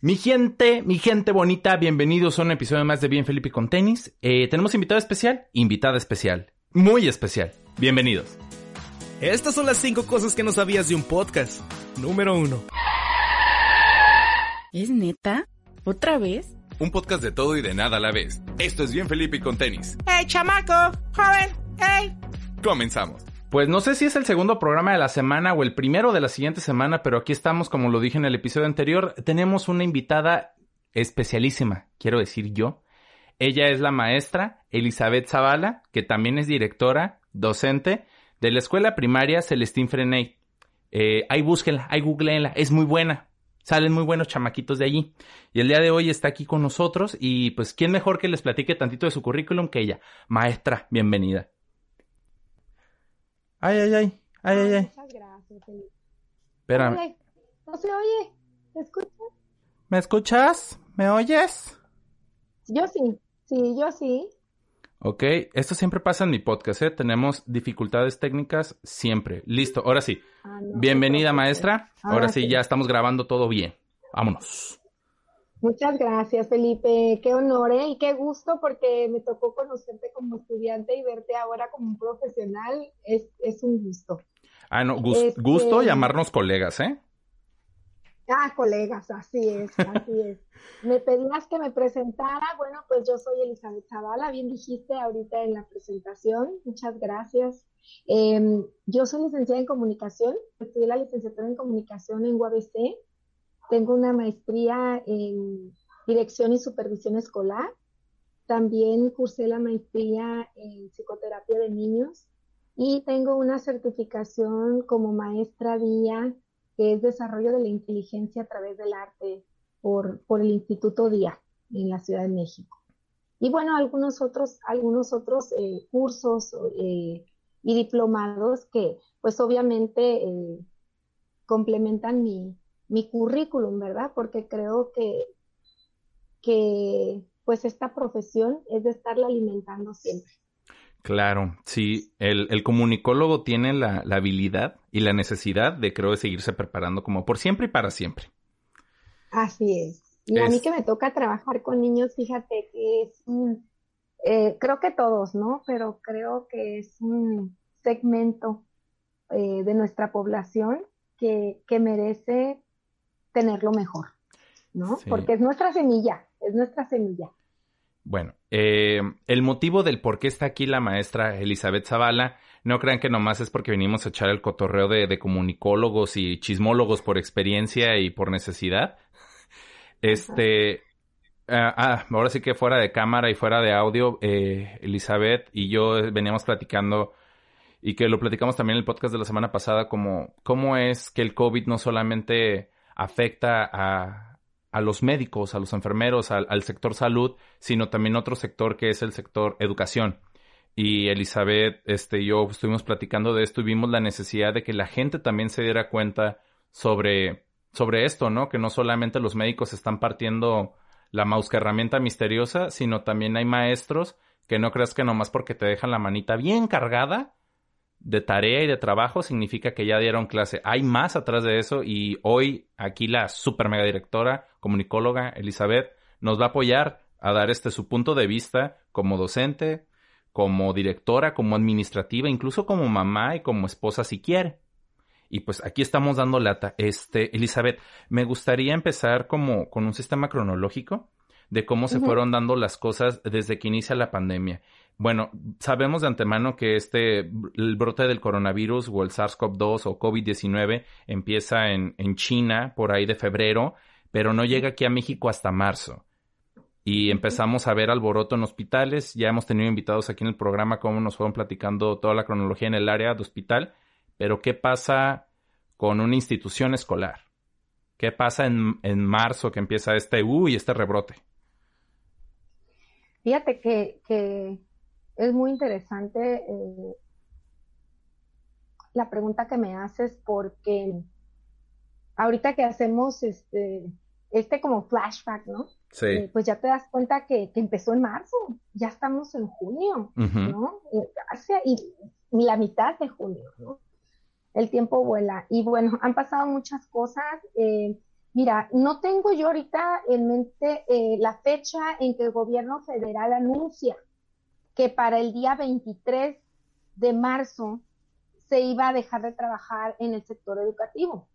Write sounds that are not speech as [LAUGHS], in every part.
Mi gente, mi gente bonita, bienvenidos a un episodio más de Bien Felipe con tenis. Eh, tenemos invitado especial, invitada especial, muy especial. Bienvenidos. Estas son las cinco cosas que no sabías de un podcast. Número uno. ¿Es neta? ¿Otra vez? Un podcast de todo y de nada a la vez. Esto es Bien Felipe con tenis. ¡Hey, chamaco! ¡Joven! ¡Hey! Comenzamos. Pues no sé si es el segundo programa de la semana o el primero de la siguiente semana, pero aquí estamos, como lo dije en el episodio anterior, tenemos una invitada especialísima, quiero decir yo. Ella es la maestra Elizabeth Zavala, que también es directora, docente de la escuela primaria Celestín Freney. Eh, ahí búsquenla, ahí googleenla, es muy buena. Salen muy buenos chamaquitos de allí. Y el día de hoy está aquí con nosotros y pues quién mejor que les platique tantito de su currículum que ella. Maestra, bienvenida. Ay, ay, ay. Ay, ay, ay. Muchas gracias. Espérame. Oye, no se oye. ¿Me escuchas? ¿Me escuchas? ¿Me oyes? Yo sí. Sí, yo sí. Ok, esto siempre pasa en mi podcast, ¿eh? Tenemos dificultades técnicas siempre. Listo, ahora sí. Ah, no, Bienvenida, no maestra. Ahora Ahora sí, sí. ya estamos grabando todo bien. Vámonos. Muchas gracias, Felipe. Qué honor, ¿eh? Y qué gusto porque me tocó conocerte como estudiante y verte ahora como un profesional. Es, es un gusto. Ah, no, Este- gusto llamarnos colegas, ¿eh? Ah, colegas, así es, así es. Me pedías que me presentara. Bueno, pues yo soy Elizabeth Zavala, bien dijiste ahorita en la presentación. Muchas gracias. Eh, yo soy licenciada en comunicación, estudié la licenciatura en comunicación en UABC. Tengo una maestría en dirección y supervisión escolar. También cursé la maestría en psicoterapia de niños y tengo una certificación como maestra vía que es desarrollo de la inteligencia a través del arte por, por el Instituto DIA en la Ciudad de México. Y bueno, algunos otros, algunos otros eh, cursos eh, y diplomados que pues obviamente eh, complementan mi, mi currículum, ¿verdad? Porque creo que, que pues esta profesión es de estarla alimentando siempre. Claro, sí, el, el comunicólogo tiene la, la habilidad y la necesidad de, creo, de seguirse preparando como por siempre y para siempre. Así es. Y a mí que me toca trabajar con niños, fíjate que es un, eh, creo que todos, ¿no? Pero creo que es un segmento eh, de nuestra población que, que merece tenerlo mejor, ¿no? Sí. Porque es nuestra semilla, es nuestra semilla. Bueno, eh, el motivo del por qué está aquí la maestra Elizabeth Zavala, no crean que nomás es porque venimos a echar el cotorreo de, de comunicólogos y chismólogos por experiencia y por necesidad. Este, ah, ah, ahora sí que fuera de cámara y fuera de audio, eh, Elizabeth y yo veníamos platicando y que lo platicamos también en el podcast de la semana pasada, como cómo es que el COVID no solamente afecta a, a los médicos, a los enfermeros, al, al sector salud, sino también otro sector que es el sector educación. Y Elizabeth, este, y yo estuvimos platicando de esto y vimos la necesidad de que la gente también se diera cuenta sobre, sobre esto, ¿no? Que no solamente los médicos están partiendo la mouse herramienta misteriosa, sino también hay maestros que no creas que nomás porque te dejan la manita bien cargada de tarea y de trabajo significa que ya dieron clase. Hay más atrás de eso y hoy aquí la super mega directora, comunicóloga Elizabeth, nos va a apoyar a dar este su punto de vista como docente, como directora, como administrativa, incluso como mamá y como esposa si quiere. Y pues aquí estamos dando lata. Este, Elizabeth, me gustaría empezar como con un sistema cronológico de cómo se fueron dando las cosas desde que inicia la pandemia. Bueno, sabemos de antemano que este, el brote del coronavirus o el SARS-CoV-2 o COVID-19 empieza en, en China por ahí de febrero, pero no llega aquí a México hasta marzo. Y empezamos a ver alboroto en hospitales. Ya hemos tenido invitados aquí en el programa cómo nos fueron platicando toda la cronología en el área de hospital. Pero ¿qué pasa con una institución escolar? ¿Qué pasa en, en marzo que empieza este y este rebrote? Fíjate que, que es muy interesante eh, la pregunta que me haces porque ahorita que hacemos este, este como flashback, ¿no? Sí. Eh, pues ya te das cuenta que, que, empezó en marzo, ya estamos en junio, ¿no? Hace, y, la mitad de junio, ¿no? El tiempo vuela. Y bueno, han pasado muchas cosas. Eh, mira, no tengo yo ahorita en mente eh, la fecha en que el gobierno federal anuncia que para el día 23 de marzo se iba a dejar de trabajar en el sector educativo.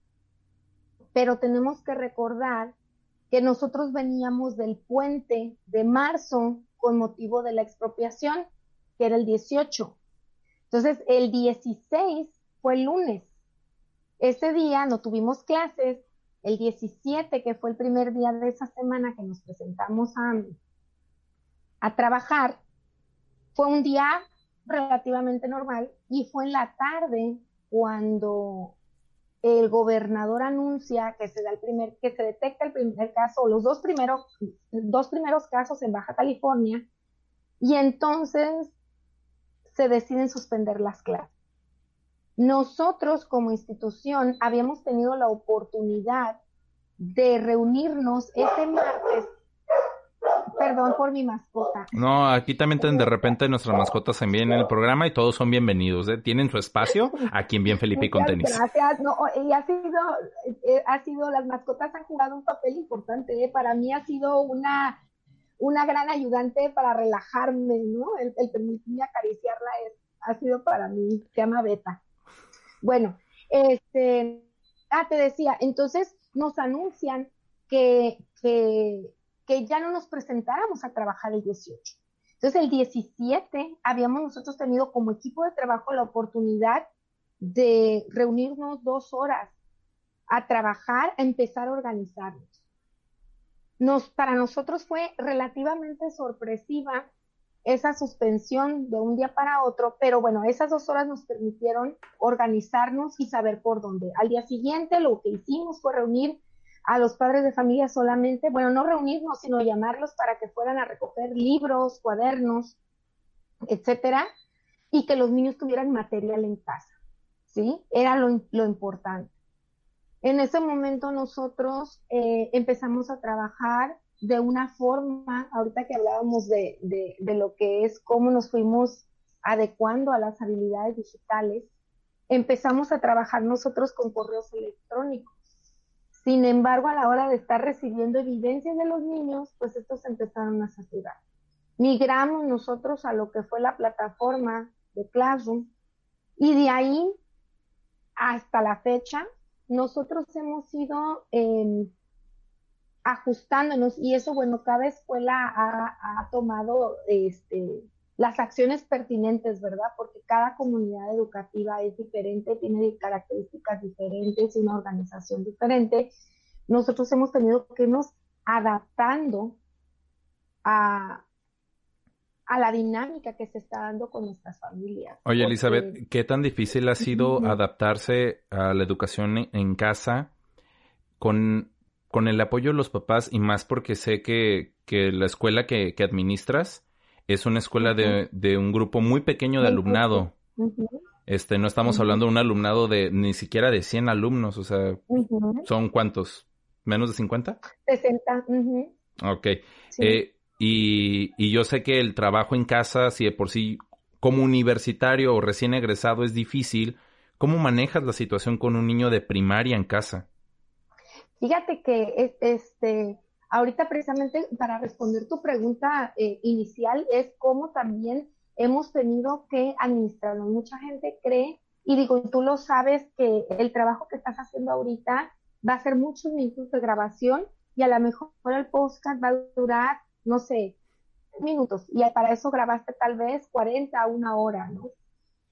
Pero tenemos que recordar que nosotros veníamos del puente de marzo con motivo de la expropiación, que era el 18. Entonces, el 16 fue el lunes. Ese día no tuvimos clases. El 17, que fue el primer día de esa semana que nos presentamos a, a trabajar, fue un día relativamente normal y fue en la tarde cuando el gobernador anuncia que se da el primer, que se detecta el primer caso, los dos primeros, dos primeros casos en Baja California, y entonces se deciden suspender las clases. Nosotros como institución habíamos tenido la oportunidad de reunirnos ese martes Perdón por mi mascota. No, aquí también de repente nuestras mascotas se envían en el programa y todos son bienvenidos. ¿eh? Tienen su espacio aquí en Bien Felipe y con tenis. Gracias. No, y ha sido, eh, ha sido, las mascotas han jugado un papel importante. ¿eh? Para mí ha sido una, una gran ayudante para relajarme, ¿no? El, el permitirme acariciarla es, ha sido para mí. Se llama Beta. Bueno, este, ah, te decía, entonces nos anuncian que, que que ya no nos presentáramos a trabajar el 18. Entonces el 17 habíamos nosotros tenido como equipo de trabajo la oportunidad de reunirnos dos horas a trabajar, a empezar a organizarnos. Nos, para nosotros fue relativamente sorpresiva esa suspensión de un día para otro, pero bueno, esas dos horas nos permitieron organizarnos y saber por dónde. Al día siguiente lo que hicimos fue reunir a los padres de familia solamente, bueno, no reunirnos, sino llamarlos para que fueran a recoger libros, cuadernos, etcétera, y que los niños tuvieran material en casa, ¿sí? Era lo, importante. En ese momento nosotros eh, empezamos a trabajar de una forma, ahorita que hablábamos de, de lo que es cómo nos fuimos adecuando a las habilidades digitales, empezamos a trabajar nosotros con correos electrónicos. Sin embargo, a la hora de estar recibiendo evidencias de los niños, pues estos empezaron a saturar. Migramos nosotros a lo que fue la plataforma de Classroom y de ahí hasta la fecha, nosotros hemos ido em, ajustándonos y eso, bueno, cada escuela ha, ha tomado este, las acciones pertinentes, ¿verdad? Porque cada comunidad educativa es diferente, tiene características diferentes y una organización diferente. Nosotros hemos tenido que irnos adaptando a, a la dinámica que se está dando con nuestras familias. Oye, Elizabeth, ¿qué tan difícil ha sido adaptarse a la educación en casa con, con el apoyo de los papás y más porque sé que, que la escuela que, que administras es una escuela de, de, un grupo muy pequeño de alumnado. Este, no estamos hablando de un alumnado de ni siquiera de 100 alumnos, o sea, ¿son cuántos? ¿Menos de 50? 60. Ok. Eh, y, y yo sé que el trabajo en casa, si de por sí como universitario o recién egresado es difícil, ¿cómo manejas la situación con un niño de primaria en casa? Fíjate que este, Ahorita precisamente para responder tu pregunta eh, inicial es cómo también hemos tenido que administrarlo. Mucha gente cree, y digo, tú lo sabes, que el trabajo que estás haciendo ahorita va a ser muchos minutos de grabación y a lo mejor el podcast va a durar, no sé, minutos y para eso grabaste tal vez 40 a una hora, ¿no?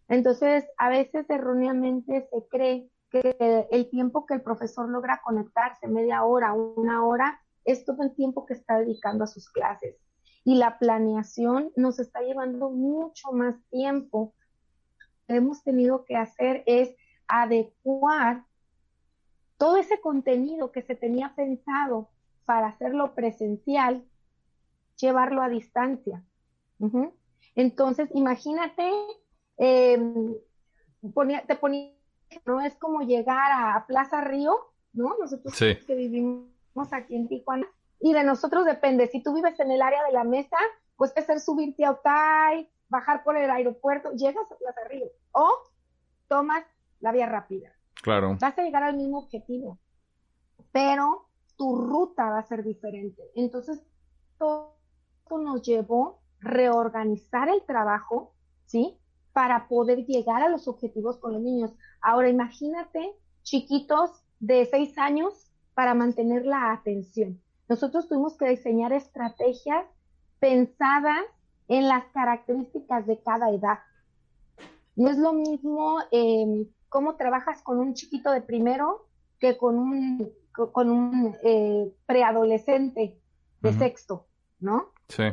Entonces, a veces erróneamente se cree que el tiempo que el profesor logra conectarse, media hora, una hora, es todo el tiempo que está dedicando a sus clases. Y la planeación nos está llevando mucho más tiempo. Lo que hemos tenido que hacer es adecuar todo ese contenido que se tenía pensado para hacerlo presencial, llevarlo a distancia. Entonces, imagínate, em, te ponía, no es como llegar a Plaza Río, ¿no? Nosotros que vivimos aquí en Tijuana, y de nosotros depende, si tú vives en el área de la mesa, pues es ser subirte a Otay, bajar por el aeropuerto, llegas a Plaza Río, o tomas la vía rápida. Claro. Vas a llegar al mismo objetivo, pero tu ruta va a ser diferente. Entonces, todo nos llevó reorganizar el trabajo, ¿sí? Para poder llegar a los objetivos con los niños. Ahora, imagínate chiquitos de seis años para mantener la atención. Nosotros tuvimos que diseñar estrategias pensadas en las características de cada edad. No es lo mismo eh, cómo trabajas con un chiquito de primero que con un, con un eh, preadolescente de sexto, ¿no? Sí.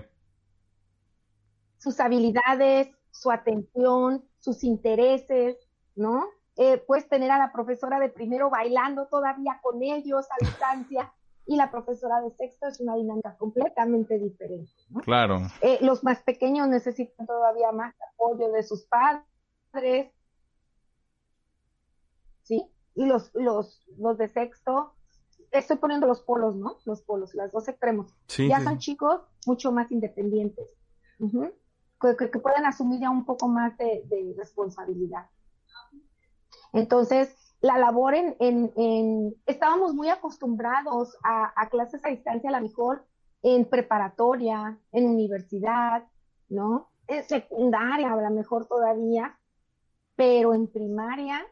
Sus habilidades, su atención, sus intereses, ¿no? Eh, puedes tener a la profesora de primero bailando todavía con ellos a distancia y la profesora de sexto es una dinámica completamente diferente. ¿no? Claro. Eh, los más pequeños necesitan todavía más apoyo de sus padres, ¿sí? Y los, los, los de sexto, estoy poniendo los polos, ¿no? Los polos, los dos extremos. ya son chicos mucho más independientes, que, pueden asumir ya un poco más de, responsabilidad. Entonces, la labor en, en, estábamos muy acostumbrados a, a, clases a distancia, a lo mejor en preparatoria, en universidad, ¿no? En secundaria, a lo mejor todavía, pero en primaria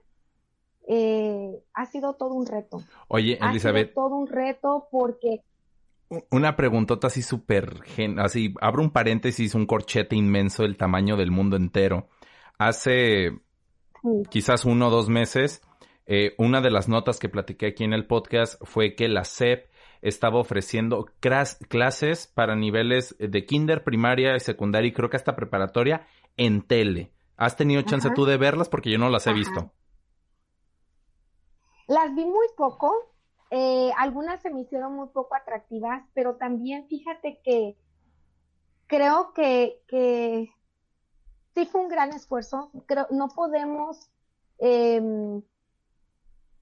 eh, ha sido todo un reto. Oye, Elizabeth. Ha sido todo un reto porque... Una preguntota así súper, así, abro un paréntesis, un corchete inmenso del tamaño del mundo entero. Hace quizás uno o dos meses, eh, una de las notas que platiqué aquí en el podcast fue que la SEP estaba ofreciendo clases para niveles de kinder, primaria y secundaria y creo que hasta preparatoria en tele. ¿Has tenido chance tú de verlas? Porque yo no las he visto. Las vi muy poco, eh, algunas se me hicieron muy poco atractivas, pero también fíjate que creo que, que sí fue un gran esfuerzo. Creo, no podemos em,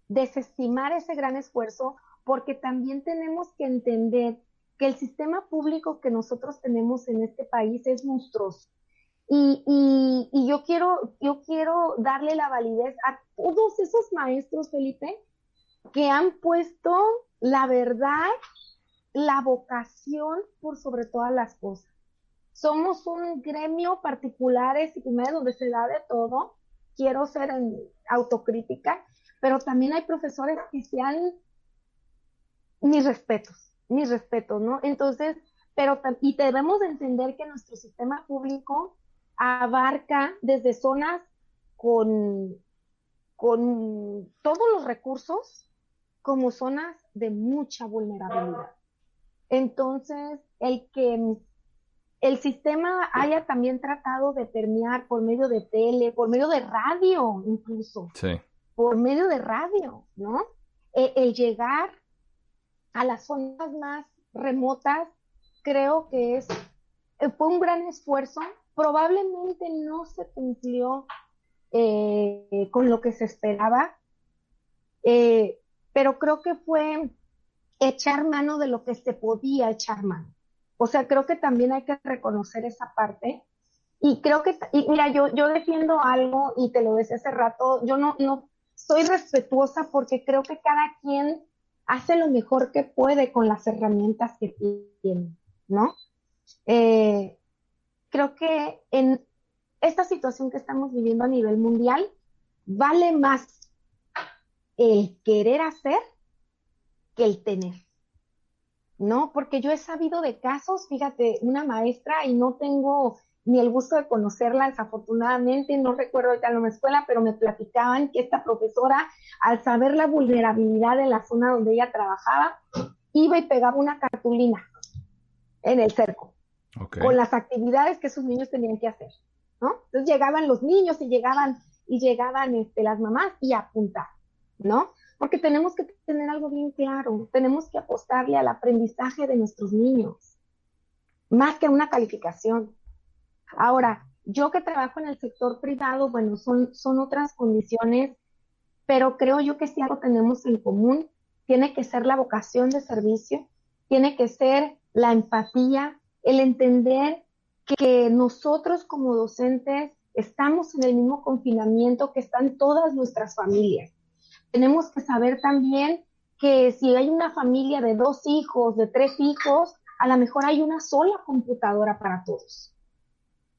desestimar ese gran esfuerzo porque también tenemos que entender que el sistema público que nosotros tenemos en este país es monstruoso. Y, y, y, yo quiero, yo quiero darle la validez a todos esos maestros, Felipe, que han puesto la verdad, la vocación por sobre todas las cosas. Somos un gremio particulares y donde se da de todo. Quiero ser en autocrítica, pero también hay profesores que se han mis respetos, mis respetos, ¿no? Entonces, pero y debemos entender que nuestro sistema público abarca desde zonas con, con todos los recursos como zonas de mucha vulnerabilidad. Entonces, el que el sistema haya también tratado de permear por medio de tele, por medio de radio incluso, por medio de radio, ¿no? E, el llegar a las zonas más remotas, creo que es, fue un gran esfuerzo probablemente no se cumplió eh, con lo que se esperaba, eh, pero creo que fue echar mano de lo que se podía echar mano. O sea, creo que también hay que reconocer esa parte. Y creo que, mira, yo, yo defiendo algo y te lo decía hace rato, yo no, no soy respetuosa porque creo que cada quien hace lo mejor que puede con las herramientas que tiene, ¿no? Eh, creo que en esta situación que estamos viviendo a nivel mundial, vale más el querer hacer que el tener. ¿No? Porque yo he sabido de casos, fíjate, una maestra y no tengo ni el gusto de conocerla, desafortunadamente, no recuerdo ahorita en la escuela, pero me platicaban que esta profesora, al saber la vulnerabilidad de la zona donde ella trabajaba, iba y pegaba una cartulina en el cerco con las actividades que esos niños tenían que hacer, ¿no? Entonces llegaban los niños y llegaban y llegaban este, las mamás y a apuntar, ¿no? porque tenemos que tener algo bien claro, tenemos que apostarle al aprendizaje de nuestros niños, más que una calificación. Ahora, yo que trabajo en el sector privado, bueno, son, son otras condiciones, pero creo yo que si algo tenemos en común, tiene que ser la vocación de servicio, tiene que ser la empatía, el entender que nosotros como docentes estamos en el mismo confinamiento que están todas nuestras familias. Tenemos que saber también que si hay una familia de dos hijos, de tres hijos, a lo mejor hay una sola computadora para todos.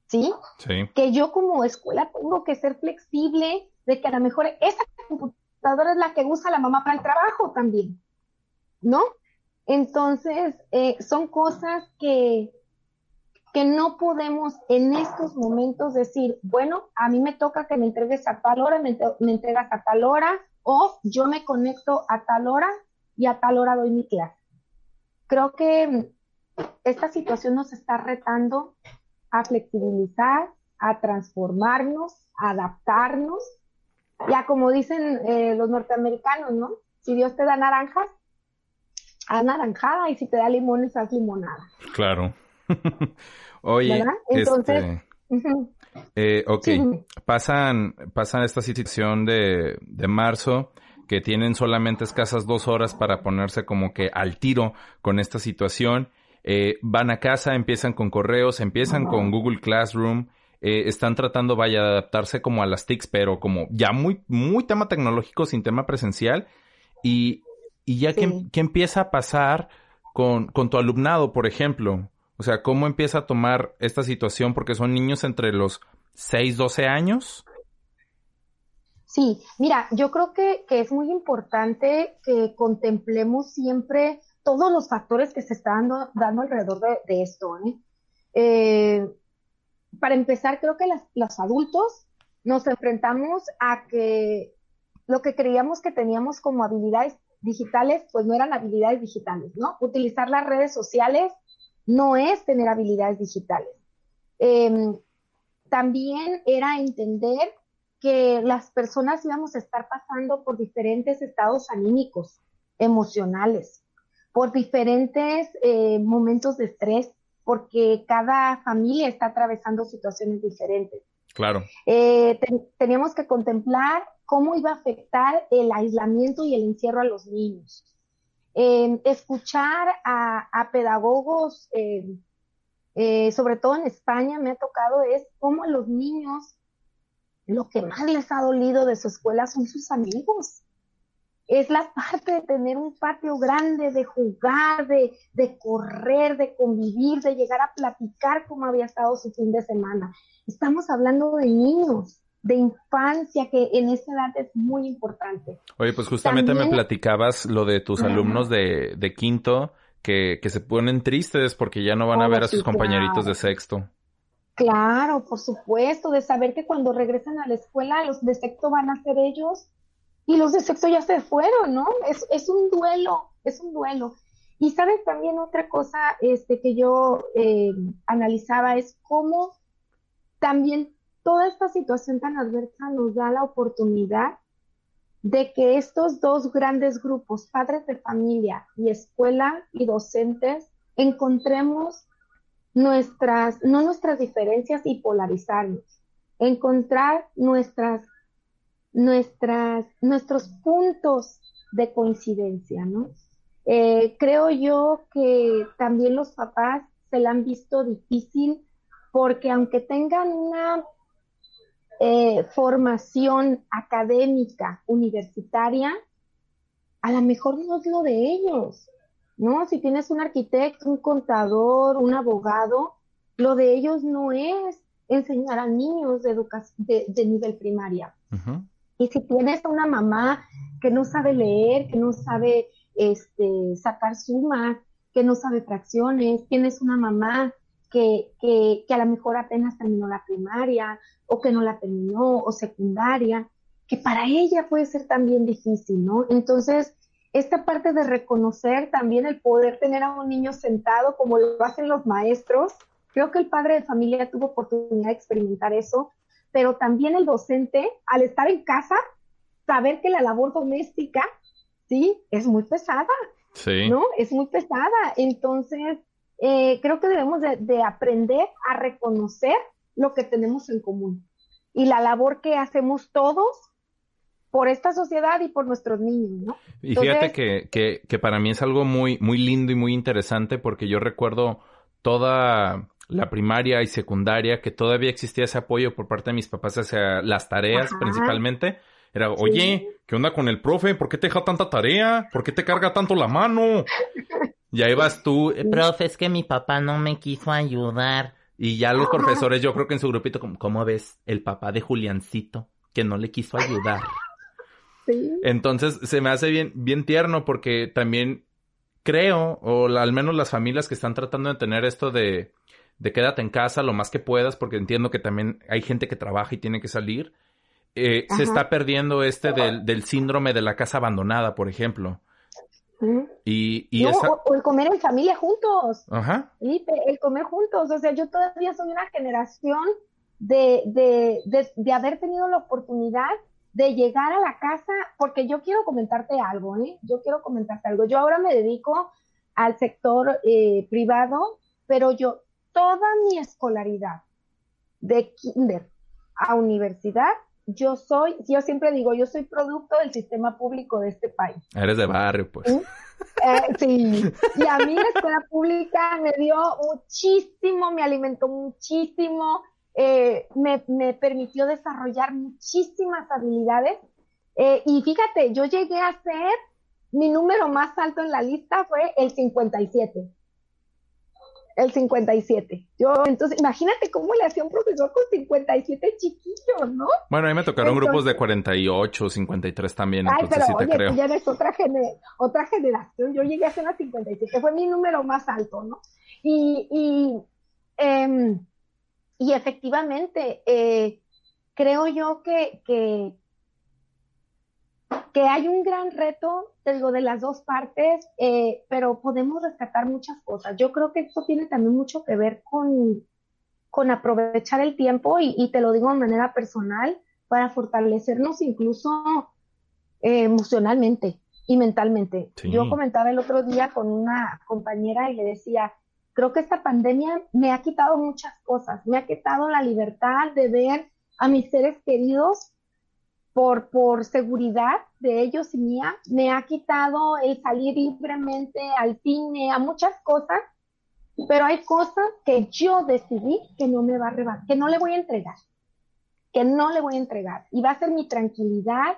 ¿Sí? Sí. Que yo como escuela tengo que ser flexible de que a lo mejor esa computadora es la que usa la mamá para el trabajo también. ¿No? Entonces, eh, son cosas que, que no podemos en estos momentos decir, bueno, a mí me toca que me entregues a tal hora, me, me entregas a tal hora, o yo me conecto a tal hora y a tal hora doy mi clase. Creo que esta situación nos está retando a flexibilizar, a transformarnos, a adaptarnos. Ya como dicen eh, los norteamericanos, ¿no? Si Dios te da naranjas, haz naranjada y si te da limones, haz limonada. Claro. [LAUGHS] Oye, Entonces, este, eh, ok, Sí. pasan, pasan esta situación de, de marzo que tienen solamente escasas dos horas para ponerse como que al tiro con esta situación. Eh, van a casa, empiezan con correos, empiezan con Google Classroom, eh, están tratando, vaya, de adaptarse como a las TICs, pero como ya muy, muy tema tecnológico sin tema presencial. Y, y ya que, Sí. que empieza a pasar con, con tu alumnado, por ejemplo. O sea, ¿cómo empieza a tomar esta situación? Porque son niños entre los 6, 12 años. Sí, mira, yo creo que, que es muy importante que contemplemos siempre todos los factores que se están dando, dando alrededor de, esto. ¿eh? Eh, para empezar, creo que las- los adultos nos enfrentamos a que lo que creíamos que teníamos como habilidades digitales, pues no eran habilidades digitales, ¿no? Utilizar las redes sociales no es tener habilidades digitales. Em, también era entender que las personas íbamos a estar pasando por diferentes estados anímicos, emocionales, por diferentes eh, momentos de estrés, porque cada familia está atravesando situaciones diferentes. Claro. Eh, ten- teníamos que contemplar cómo iba a afectar el aislamiento y el encierro a los niños. Eh, escuchar a, pedagogos, eh, eh, sobre todo en España, me ha tocado es cómo los niños lo que más les ha dolido de su escuela son sus amigos. Es la parte de tener un patio grande, de jugar, de, de correr, de convivir, de llegar a platicar cómo había estado su fin de semana. Estamos hablando de niños, de infancia, que en esa edad es muy importante. Oye, pues justamente me platicabas lo de tus alumnos de, de quinto que, que se ponen tristes porque ya no van a Oh, ver a sí, sus compañeritos claro. de sexto. Claro, por supuesto, de saber que cuando regresan a la escuela los de sexto van a ser ellos y los de sexto ya se fueron, ¿no? Es, es un duelo, es un duelo. Y sabes también otra cosa este, que yo eh, analizaba es cómo también toda esta situación tan adversa nos da la oportunidad de que estos dos grandes grupos, padres de familia y escuela y docentes, encontremos nuestras, no nuestras diferencias y polarizarnos, encontrar nuestras, nuestras, nuestros puntos de coincidencia, ¿no? Eh, creo yo que también los papás se la han visto difícil porque aunque tengan una eh, formación académica universitaria, a lo mejor no es lo de ellos, ¿no? Si tienes un arquitecto, un contador, un abogado, lo de ellos no es enseñar a niños de, de, de nivel primaria. Y si tienes a una mamá que no sabe leer, que no sabe este, sacar sumas, que no sabe fracciones, tienes una mamá que, que, que a lo mejor apenas terminó la primaria o que no la terminó o secundaria, que para ella puede ser también difícil, ¿no? Entonces, esta parte de reconocer también el poder tener a un niño sentado como lo hacen los maestros, creo que el padre de familia tuvo oportunidad de experimentar eso, pero también el docente, al estar en casa, saber que la labor doméstica sí, es muy pesada, Sí. ¿no? Es muy pesada. Entonces, eh, creo que debemos de, de aprender a reconocer lo que tenemos en común y la labor que hacemos todos por esta sociedad y por nuestros niños, ¿no? Y fíjate Entonces- que, que, que para mí es algo muy, muy lindo y muy interesante porque yo recuerdo toda la primaria y secundaria que todavía existía ese apoyo por parte de mis papás hacia las tareas Ajá. principalmente. Era, oye, ¿qué onda con el profe? ¿Por qué te deja tanta tarea? ¿Por qué te carga tanto la mano? [LAUGHS] Y ahí vas tú, "Eh, profe, es que mi papá no me quiso ayudar. Y ya los profesores, yo creo que en su grupito, como, ¿cómo ves? El papá de Juliancito, que no le quiso ayudar. Sí. Entonces se me hace bien, bien tierno porque también creo, o la- al menos las familias que están tratando de tener esto de, de quédate en casa lo más que puedas, porque entiendo que también hay gente que trabaja y tiene que salir, eh, se está perdiendo este del, del síndrome de la casa abandonada, por ejemplo. Y, y No, esa... o, o el comer en familia juntos. Ajá. El comer juntos. O sea, yo todavía soy una generación de, de, de, de haber tenido la oportunidad de llegar a la casa, porque yo quiero comentarte algo, ¿eh? Yo quiero comentarte algo. Yo ahora me dedico al sector eh, privado, pero yo toda mi escolaridad, de kinder a universidad, yo soy, yo siempre digo, yo soy producto del sistema público de este país. Eres de barrio, pues. ¿Sí? Eh, sí, y a mí la escuela pública me dio muchísimo, me alimentó muchísimo, eh, me, me permitió desarrollar muchísimas habilidades. Eh, y fíjate, yo llegué a ser, mi número más alto en la lista fue el 57. El 57. Yo, entonces, imagínate cómo le hacía un profesor con 57 chiquillos, ¿no? Bueno, a mí me tocaron Entonces- grupos de 48, 53 también, Ay, entonces pero sí te oye, creo. tú ya eres otra, gene- otra generación. Yo llegué a ser la 57, fue mi número más alto, ¿no? Y, y, em, y efectivamente, eh, creo yo que, que, que hay un gran reto, te digo, de las dos partes, eh, pero podemos rescatar muchas cosas. Yo creo que esto tiene también mucho que ver con, con aprovechar el tiempo y, y te lo digo de manera personal para fortalecernos incluso eh, emocionalmente y mentalmente. Sí. Yo comentaba el otro día con una compañera y le decía, creo que esta pandemia me ha quitado muchas cosas, me ha quitado la libertad de ver a mis seres queridos por, por seguridad de ellos y mía, me ha quitado el salir libremente al cine, a muchas cosas, pero hay cosas que yo decidí que no me va a arrebatar, que no le voy a entregar, que no le voy a entregar. Y va a ser mi tranquilidad,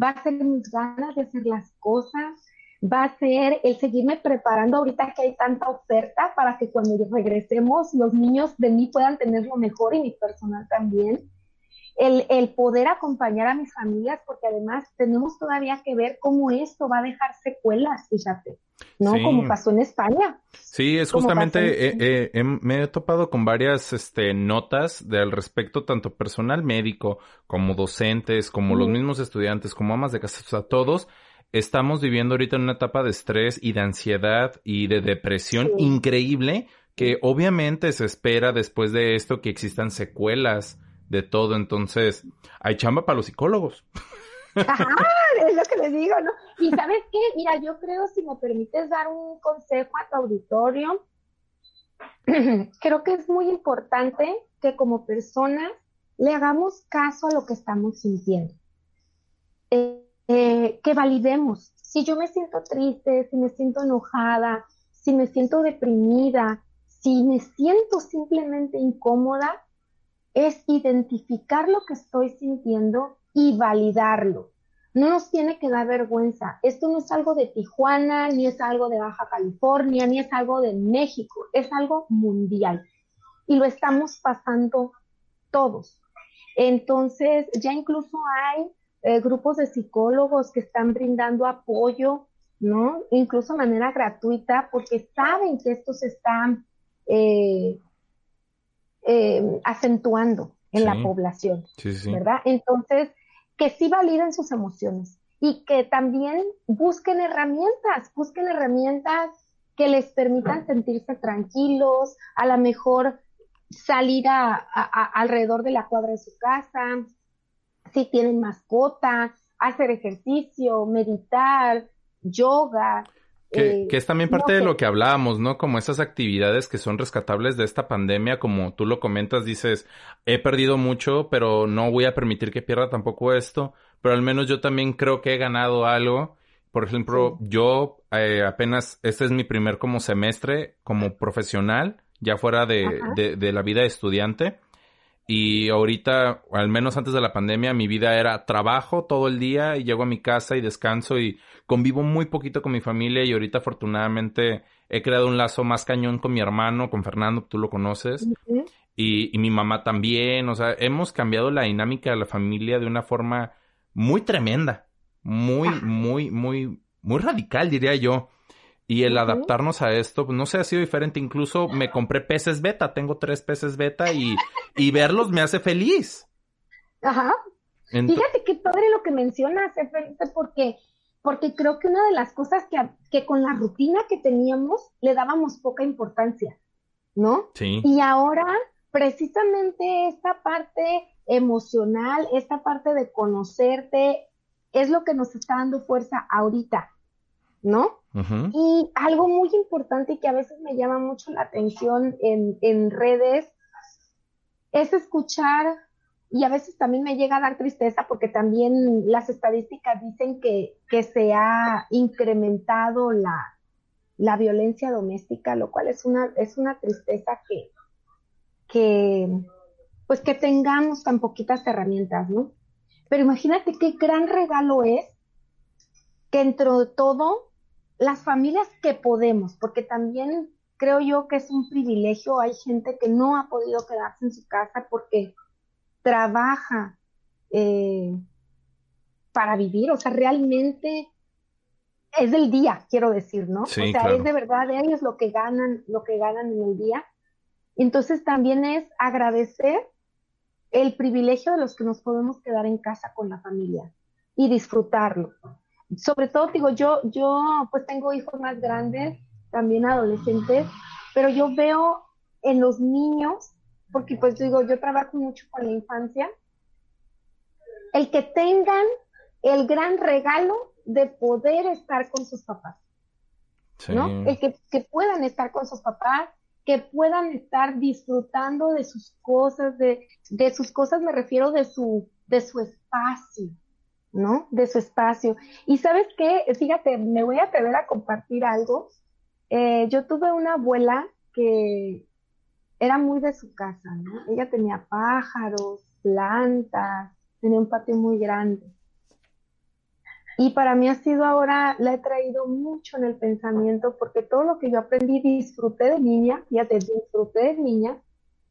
va a ser mis ganas de hacer las cosas, va a ser el seguirme preparando ahorita que hay tanta oferta para que cuando regresemos los niños de mí puedan tener lo mejor y mi personal también. El, el poder acompañar a mis familias, porque además tenemos todavía que ver cómo esto va a dejar secuelas, fíjate, ¿no? Sí. Como pasó en España. Sí, es justamente, eh, eh, em- me he topado con varias este, notas de al respecto, tanto personal médico como docentes, como los mismos estudiantes, como amas de casa, o sea, todos estamos viviendo ahorita en una etapa de estrés y de ansiedad y de depresión Sí. increíble que obviamente se espera después de esto que existan secuelas de todo, entonces hay chamba para los psicólogos. [LAUGHS] Ajá, es lo que les digo, ¿no? Y sabes qué, mira, yo creo, si me permites dar un consejo a tu auditorio, [CLEARS THROAT] creo que es muy importante que como personas le hagamos caso a lo que estamos sintiendo. Eh, eh, que validemos. Si yo me siento triste, si me siento enojada, si me siento deprimida, si me siento simplemente incómoda, es identificar lo que estoy sintiendo y validarlo. No nos tiene que dar vergüenza. Esto no es algo de Tijuana, ni es algo de Baja California, ni es algo de México, es algo mundial. Y lo estamos pasando todos. Entonces, ya incluso hay eh, grupos de psicólogos que están brindando apoyo, ¿no? Incluso de manera gratuita, porque saben que esto se está eh, eh, acentuando en Sí. la población. Sí, sí, sí. ¿verdad? Entonces, que sí validen sus emociones y que también busquen herramientas, busquen herramientas que les permitan sentirse tranquilos, a lo mejor salir a, a- a- alrededor de la cuadra de su casa, si tienen mascota, hacer ejercicio, meditar, yoga. Que, eh, que es también parte de lo que hablábamos, ¿no? Como esas actividades que son rescatables de esta pandemia, como tú lo comentas, dices, he perdido mucho, pero no voy a permitir que pierda tampoco esto, pero al menos yo también creo que he ganado algo. Por ejemplo, yo eh, apenas, este es mi primer como semestre como profesional, ya fuera de, de, de la vida de estudiante. Y ahorita, al menos antes de la pandemia, mi vida era trabajo todo el día y llego a mi casa y descanso y convivo muy poquito con mi familia y ahorita afortunadamente he creado un lazo más cañón con mi hermano, con Fernando, tú lo conoces, y, y, mi mamá también, o sea, hemos cambiado la dinámica de la familia de una forma muy tremenda, muy, muy, muy, muy radical, diría yo. Y el adaptarnos a esto, pues no sé, ha sido diferente. Incluso me compré peces beta, tengo tres peces beta y, y verlos me hace feliz. Ajá. Fíjate qué padre lo que mencionas, porque, porque creo que una de las cosas que, que con la rutina que teníamos le dábamos poca importancia, ¿no? Sí. Y ahora, precisamente esta parte emocional, esta parte de conocerte, es lo que nos está dando fuerza ahorita, ¿no? Y algo muy importante y que a veces me llama mucho la atención en, en redes es escuchar, y a veces también me llega a dar tristeza porque también las estadísticas dicen que, que se ha incrementado la, la violencia doméstica, lo cual es una, es una tristeza que, que, pues que tengamos tan poquitas herramientas, ¿no? Pero imagínate qué gran regalo es que dentro de todo, las familias que podemos, porque también creo yo que es un privilegio, hay gente que no ha podido quedarse en su casa porque trabaja eh, para vivir, o sea, realmente es del día, quiero decir, ¿no? o sea, es de verdad de ellos lo que ganan, lo que ganan en el día. Entonces también es agradecer el privilegio de los que nos podemos quedar en casa con la familia y disfrutarlo. Sobre todo, digo, yo, yo pues tengo hijos más grandes, también adolescentes, pero yo veo en los niños, porque pues digo, yo trabajo mucho con la infancia, el que tengan el gran regalo de poder estar con sus papás. ¿no? El que, que, puedan estar con sus papás, que puedan estar disfrutando de sus cosas, de, de sus cosas me refiero de su, de su espacio, ¿no? De su espacio. Y sabes qué, fíjate, me voy a atrever a compartir algo. Eh, yo tuve una abuela que era muy de su casa, ¿no? Ella tenía pájaros, plantas, tenía un patio muy grande. Y para mí ha sido ahora, la he traído mucho en el pensamiento porque todo lo que yo aprendí, disfruté de niña, fíjate, disfruté de niña,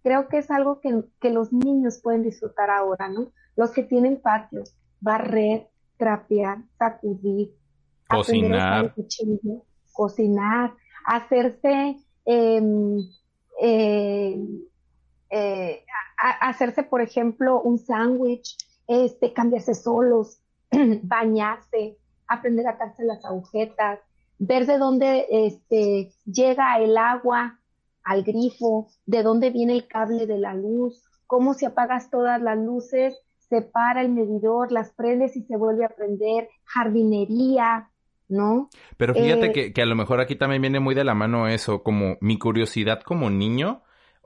creo que es algo que, que los niños pueden disfrutar ahora, ¿no? Los que tienen patios, barrer, trapear, sacudir, cocinar, cocinar, hacerse, em, eh, eh, hacerse, por ejemplo, un sándwich, este, cambiarse solos, [CLEARS THROAT] bañarse, aprender a atarse las agujetas, ver de dónde este, llega el agua al grifo, de dónde viene el cable de la luz, cómo si apagas todas las luces, se para el medidor, las prendes y se vuelve a prender, jardinería, ¿no? Pero fíjate eh, que, que, a lo mejor aquí también viene muy de la mano eso, como mi curiosidad como niño,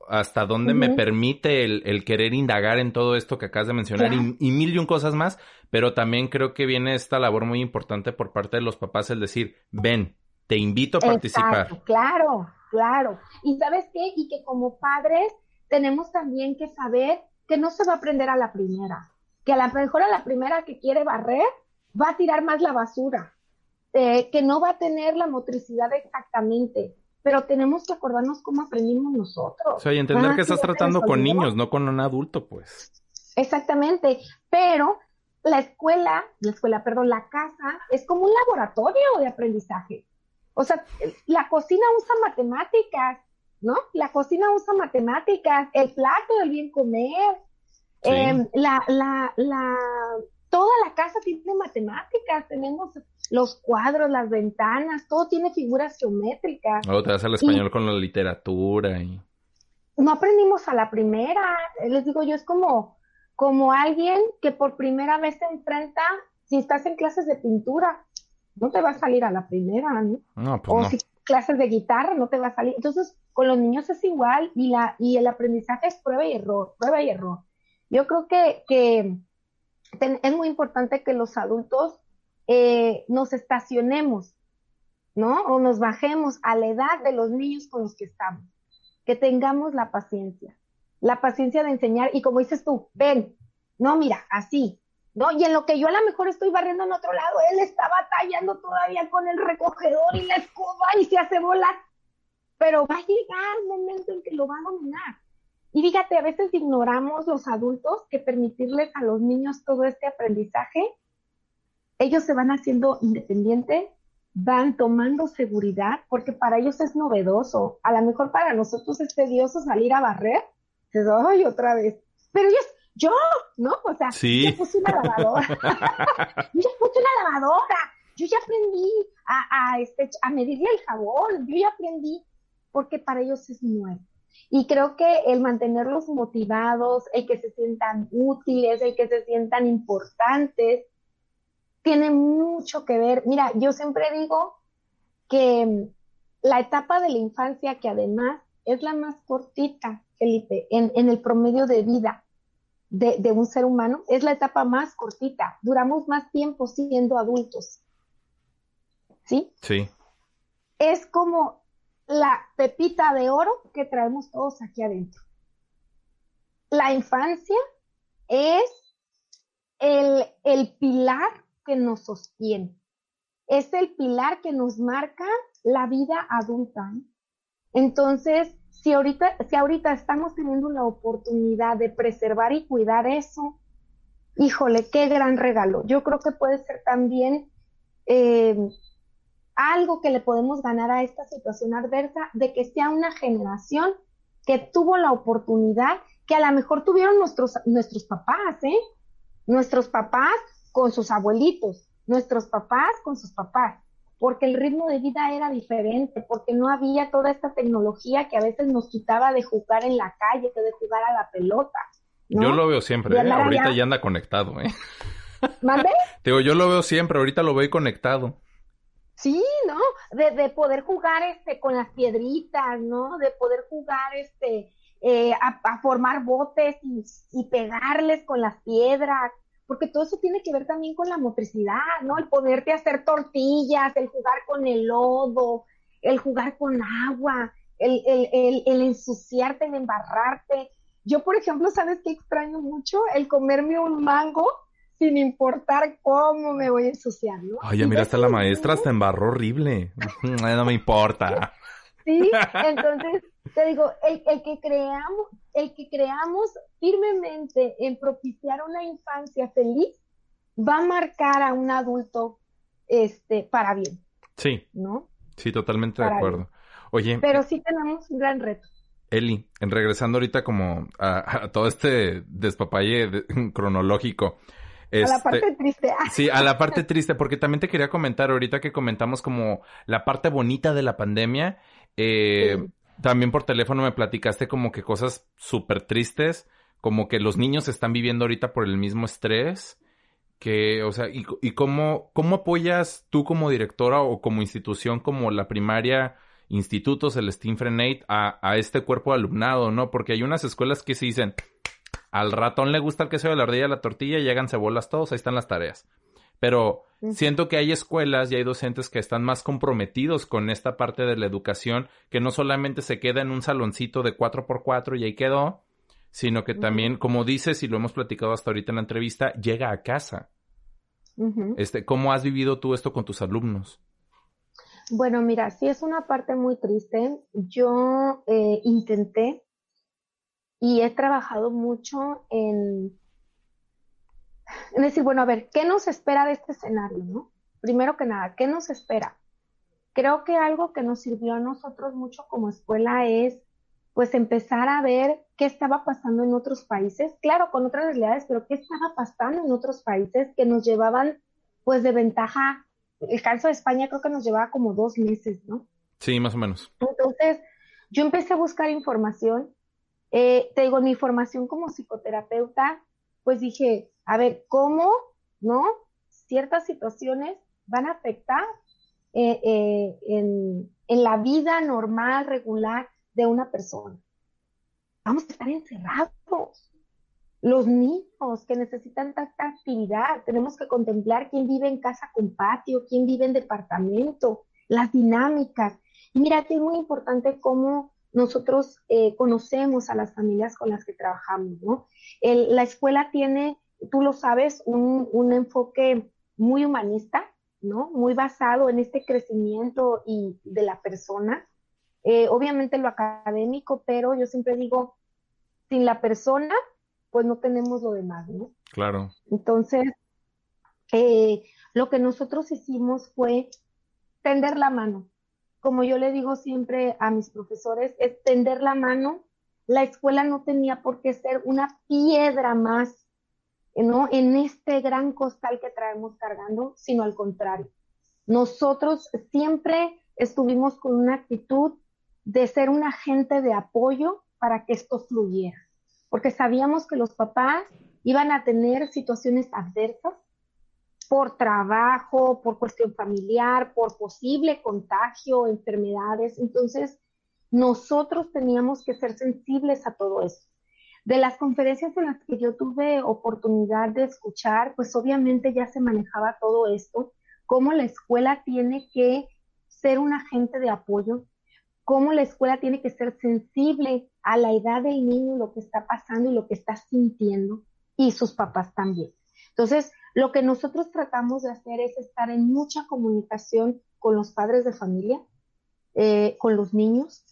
hasta dónde me permite el, el, querer indagar en todo esto que acabas de mencionar y, y, mil y un cosas más, pero también creo que viene esta labor muy importante por parte de los papás, el decir, ven, te invito a participar. Claro, claro. Y sabes qué, y que como padres tenemos también que saber que no se va a aprender a la primera, que a la mejor a la primera que quiere barrer va a tirar más la basura, eh, que no va a tener la motricidad exactamente, pero tenemos que acordarnos cómo aprendimos nosotros. O sea, y entender que estás tratando con niños, no con un adulto, pues. Exactamente, pero la escuela, la escuela, perdón, la casa es como un laboratorio de aprendizaje. O sea, la cocina usa matemáticas, ¿no? La cocina usa matemáticas, el plato del bien comer, em, la, la, la, toda la casa tiene matemáticas, tenemos los cuadros, las ventanas, todo tiene figuras geométricas. O te vas al español con la literatura y... No aprendimos a la primera, les digo yo, es como, como alguien que por primera vez se enfrenta, si estás en clases de pintura, no te va a salir a la primera, ¿no? No, pues o no. si clases de guitarra no te va a salir. Entonces, con los niños es igual y, la, y el aprendizaje es prueba y error, prueba y error. Yo creo que, es muy importante que los adultos eh, nos estacionemos, ¿no? O nos bajemos a la edad de los niños con los que estamos, que tengamos la paciencia, la paciencia de enseñar y como dices tú, ven, no, mira, así, ¿no? Y en lo que yo a lo mejor estoy barriendo en otro lado, él está batallando todavía con el recogedor y la escoba y se hace bolas, pero va a llegar el momento en que lo va a dominar. Y fíjate, a veces ignoramos los adultos que permitirles a los niños todo este aprendizaje, ellos se van haciendo independientes, van tomando seguridad, porque para ellos es novedoso. A lo mejor para nosotros es tedioso salir a barrer. Dices, ay, otra vez. Pero ellos, yo, ¿no? O sea, Sí. yo puse una lavadora. [LAUGHS] yo ya puse una lavadora. Yo ya aprendí a, a, este, a medirle el jabón. Yo ya aprendí, porque para ellos es nuevo. Y creo que el mantenerlos motivados, el que se sientan útiles, el que se sientan importantes, tiene mucho que ver. Mira, yo siempre digo que mm, la etapa de la infancia, que además es la más cortita, Felipe, en, en el promedio de vida de, de un ser humano, es la etapa más cortita. Duramos más tiempo siendo adultos. ¿Sí? Sí. es como la pepita de oro que traemos todos aquí adentro. La infancia es el, el pilar que nos sostiene. Es el pilar que nos marca la vida adulta. Entonces, si ahorita, si ahorita estamos teniendo la oportunidad de preservar y cuidar eso, híjole, qué gran regalo. Yo creo que puede ser también eh, algo que le podemos ganar a esta situación adversa de que sea una generación que tuvo la oportunidad que a lo mejor tuvieron nuestros, nuestros papás, ¿eh? Nuestros papás con sus abuelitos, nuestros papás con sus papás, porque el ritmo de vida era diferente, porque no había toda esta tecnología que a veces nos quitaba de jugar en la calle, de jugar a la pelota. ¿no? Yo lo veo siempre, ¿eh? Ahorita ya anda conectado, ¿eh? ¿Mande? [LAUGHS] Te Digo, yo lo veo siempre, ahorita lo veo conectado. Sí, ¿no? De, de poder jugar este con las piedritas, ¿no? De poder jugar este eh, a, formar botes y, y pegarles con las piedras, porque todo eso tiene que ver también con la motricidad, ¿no? El poderte hacer tortillas, el jugar con el lodo, el jugar con agua, el, el, el, el ensuciarte, el embarrarte. Yo, por ejemplo, ¿sabes qué extraño mucho? El comerme un mango sin importar cómo me voy a ensuciar, ¿no? Ay, ya Y miraste a ves la maestra, se embarró horrible. No me importa. Sí, entonces te digo, el, el que creamos, el que creamos firmemente en propiciar una infancia feliz, va a marcar a un adulto este para bien, Sí, ¿no? sí, totalmente de acuerdo. Oye, Pero sí tenemos un gran reto. Eli, en regresando ahorita como a, a todo este despapalle de- [LAUGHS] cronológico. A la este, parte triste. [LAUGHS] Sí, a la parte triste, porque también te quería comentar ahorita que comentamos como la parte bonita de la pandemia. eh, Sí. También por teléfono me platicaste como que cosas súper tristes, como que los niños están viviendo ahorita por el mismo estrés. Que, o sea, y, y cómo, cómo apoyas tú como directora o como institución como la primaria, Instituto Celestín Frenate a, a este cuerpo de alumnado, ¿no? Porque hay unas escuelas que se dicen, al ratón le gusta el queso de la ardilla y la tortilla, llegan cebolas todos, ahí están las tareas. Pero siento que hay escuelas y hay docentes que están más comprometidos con esta parte de la educación, que no solamente se queda en un saloncito de 4x4 y ahí quedó, sino que también, como dices y lo hemos platicado hasta ahorita en la entrevista, llega a casa. Este, ¿cómo has vivido tú esto con tus alumnos? Bueno, mira, sí es una parte muy triste. Yo eh, intenté y he trabajado mucho en, en decir, bueno, a ver, ¿qué nos espera de este escenario, no? Primero que nada, ¿qué nos espera? Creo que algo que nos sirvió a nosotros mucho como escuela es, pues, empezar a ver qué estaba pasando en otros países, claro, con otras realidades, pero qué estaba pasando en otros países que nos llevaban, pues, de ventaja el caso de España creo que nos llevaba como dos meses, ¿no? Sí, más o menos. Entonces, yo empecé a buscar información. Eh, te digo, mi formación como psicoterapeuta, pues dije, a ver, ¿cómo, no? Ciertas situaciones van a afectar eh, eh, en, en la vida normal, regular de una persona. Vamos a estar encerrados. Los niños que necesitan tanta actividad, tenemos que contemplar quién vive en casa con patio, quién vive en departamento, las dinámicas. Y mira que es muy importante cómo nosotros eh, conocemos a las familias con las que trabajamos, ¿no? la escuela tiene, tú lo sabes, un, un, enfoque muy humanista, ¿no? Muy basado en este crecimiento y de la persona. Eh, obviamente lo académico, pero yo siempre digo, sin la persona, pues no tenemos lo demás, ¿no? Claro. Entonces, eh, lo que nosotros hicimos fue tender la mano, como yo le digo siempre a mis profesores, es tender la mano. La escuela no tenía por qué ser una piedra más, ¿no? En este gran costal que traemos cargando, sino al contrario. Nosotros siempre estuvimos con una actitud de ser un agente de apoyo para que esto fluyera, porque sabíamos que los papás iban a tener situaciones adversas por trabajo, por cuestión familiar, por posible contagio, enfermedades. Entonces, nosotros teníamos que ser sensibles a todo eso. De las conferencias en las que yo tuve oportunidad de escuchar, pues obviamente ya se manejaba todo esto, cómo la escuela tiene que ser un agente de apoyo, cómo la escuela tiene que ser sensible a la edad del niño, lo que está pasando y lo que está sintiendo, y sus papás también. Entonces, lo que nosotros tratamos de hacer es estar en mucha comunicación con los padres de familia, eh, con los niños,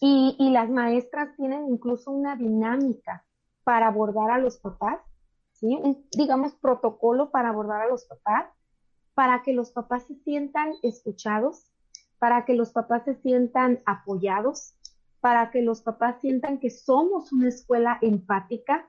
y, las maestras tienen incluso una dinámica para abordar a los papás, ¿sí? Un, digamos, protocolo para abordar a los papás, para que los papás se sientan escuchados, para que los papás se sientan apoyados, para que los papás sientan que somos una escuela empática,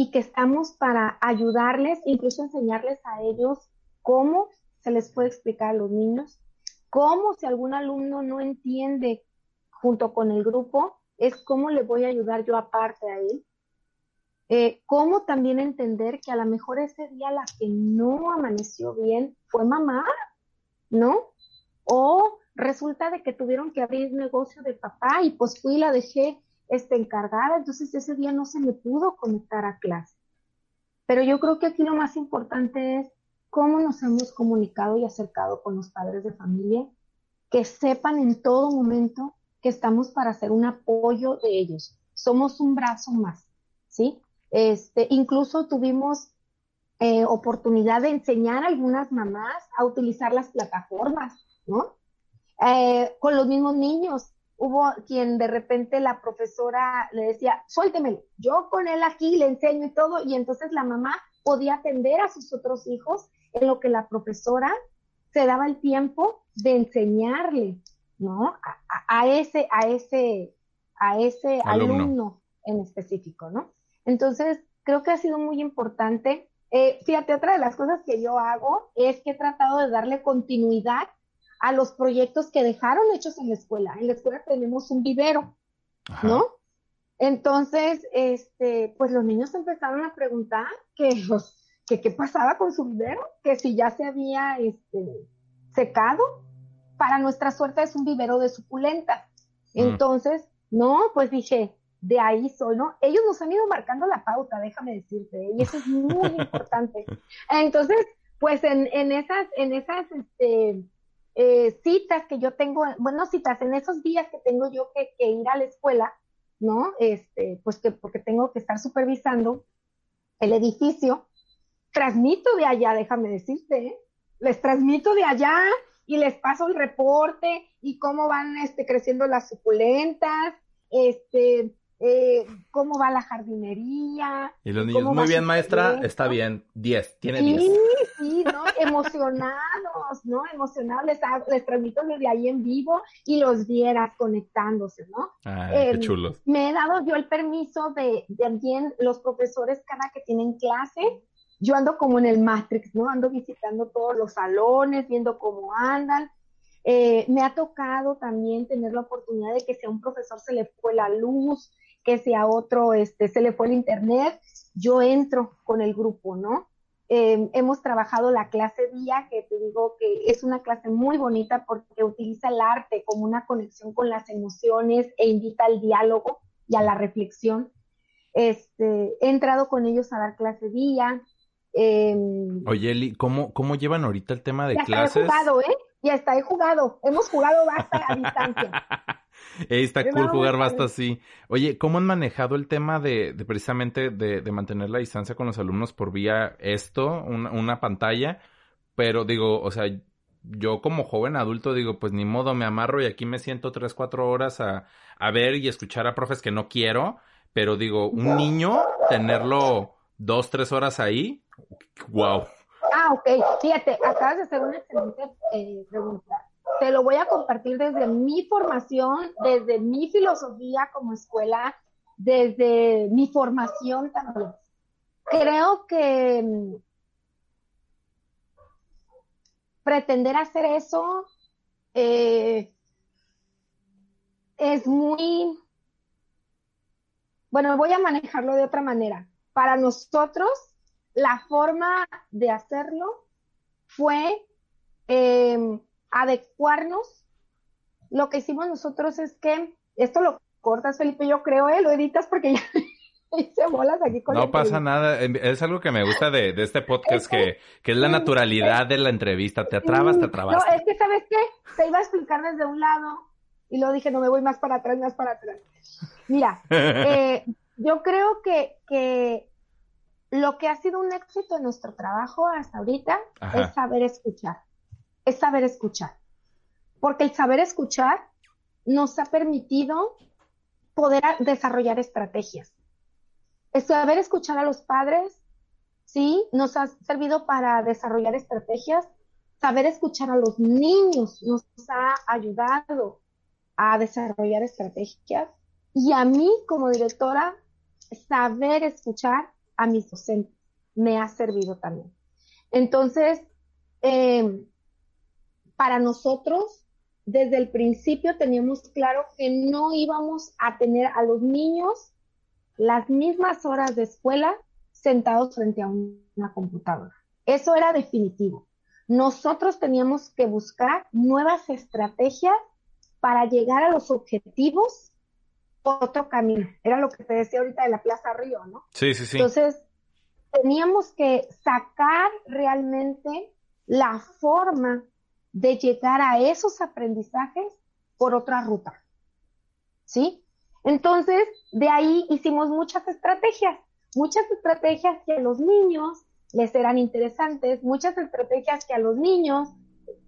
y que estamos para ayudarles, incluso enseñarles a ellos cómo se les puede explicar a los niños, cómo si algún alumno no entiende junto con el grupo, es cómo le voy a ayudar yo aparte a él. Eh, cómo también entender que a lo mejor ese día la que no amaneció bien fue mamá, ¿no? O resulta de que tuvieron que abrir negocio de papá y pues fui y la dejé este, encargada, entonces ese día no se me pudo conectar a clase. Pero yo creo que aquí lo más importante es cómo nos hemos comunicado y acercado con los padres de familia, que sepan en todo momento que estamos para hacer un apoyo de ellos. Somos un brazo más, ¿sí? Este, incluso tuvimos eh, oportunidad de enseñar a algunas mamás a utilizar las plataformas, ¿no? Eh, con los mismos niños hubo quien de repente la profesora le decía, suéltemelo, yo con él aquí le enseño y todo, y entonces la mamá podía atender a sus otros hijos en lo que la profesora se daba el tiempo de enseñarle, ¿no? A, ese, a ese, a ese alumno. en específico, ¿no? Entonces, creo que ha sido muy importante. Eh, fíjate, otra de las cosas que yo hago es que he tratado de darle continuidad a los proyectos que dejaron hechos en la escuela. En la escuela tenemos un vivero, ¿no? Entonces, este, pues los niños empezaron a preguntar que, que qué pasaba con su vivero, que si ya se había este, secado. Para nuestra suerte es un vivero de suculenta. Mm. Entonces, no, pues dije, de ahí soy, ¿no? Ellos nos han ido marcando la pauta, déjame decirte, y eso es muy [LAUGHS] importante. Entonces, pues en, en esas, en esas, este, eh, citas que yo tengo, bueno, citas en esos días que tengo yo que, ir a la escuela, ¿no? Este, pues que porque tengo que estar supervisando el edificio, transmito de allá, déjame decirte, ¿eh? les transmito de allá y les paso el reporte y cómo van este, creciendo las suculentas, este, eh, cómo va la jardinería. Y los niños, muy bien, maestra, está bien, 10, tiene 10. Sí, sí, ¿no? [LAUGHS] Emocionados, ¿no? Emocionados, les, les transmito desde ahí en vivo y los vieras conectándose, ¿no? Ay, qué em, chulos. Me he dado yo el permiso de, de también los profesores cada que tienen clase, yo ando como en el Matrix, ¿no? Ando visitando todos los salones, viendo cómo andan. Eh, me ha tocado también tener la oportunidad de que si a un profesor se le fue la luz, que si a otro este, se le fue el internet, yo entro con el grupo, ¿no? Em, hemos trabajado la clase día, que te digo que es una clase muy bonita porque utiliza el arte como una conexión con las emociones e invita al diálogo y a la reflexión. Este, he entrado con ellos a dar clase día. Em, Oye, Eli, ¿cómo, ¿cómo llevan ahorita el tema de clases? he jugado, ¿eh? Ya está, he jugado. Hemos jugado basta a distancia. [LAUGHS] [LAUGHS] está cool jugar basta así. Oye, ¿cómo han manejado el tema de, de precisamente de, de, mantener la distancia con los alumnos por vía esto, una, una pantalla? Pero digo, o sea, yo como joven adulto digo, pues ni modo, me amarro y aquí me siento tres, cuatro horas a, a ver y escuchar a profes que no quiero. Pero digo, un niño, tenerlo dos, tres horas ahí, wow. Ah, ok. Fíjate, acabas de hacer una excelente eh, pregunta te lo voy a compartir desde mi formación, desde mi filosofía como escuela, desde mi formación también. Creo que mm, pretender hacer eso eh, es muy, bueno, voy a manejarlo de otra manera. Para nosotros, la forma de hacerlo fue em, adecuarnos. Lo que hicimos nosotros es que, esto lo cortas, Felipe, yo creo, ¿eh? Lo editas porque ya [LAUGHS] hice bolas aquí con No pasa nada, es algo que me gusta de, este podcast, que, que, es la naturalidad de la entrevista. Te atrabas, te atrabas. No, es que, ¿sabes qué? Te iba a explicar desde un lado y luego dije, no me voy más para atrás, más para atrás. Mira, [LAUGHS] eh, yo creo que, que lo que ha sido un éxito en nuestro trabajo hasta ahorita es saber escuchar saber escuchar. Porque el saber escuchar nos ha permitido poder desarrollar estrategias. El saber escuchar a los padres, sí, nos ha servido para desarrollar estrategias. Saber escuchar a los niños nos ha ayudado a desarrollar estrategias. Y a mí, como directora, saber escuchar a mis docentes me ha servido también. Entonces, eh, para nosotros, desde el principio teníamos claro que no íbamos a tener a los niños las mismas horas de escuela sentados frente a una computadora. Eso era definitivo. Nosotros teníamos que buscar nuevas estrategias para llegar a los objetivos por otro camino. Era lo que te decía ahorita de la Plaza Río, ¿no? Sí, sí, sí. Entonces, teníamos que sacar realmente la forma de llegar a esos aprendizajes por otra ruta. ¿Sí? Entonces, de ahí hicimos muchas estrategias, muchas estrategias que a los niños les eran interesantes, muchas estrategias que a los niños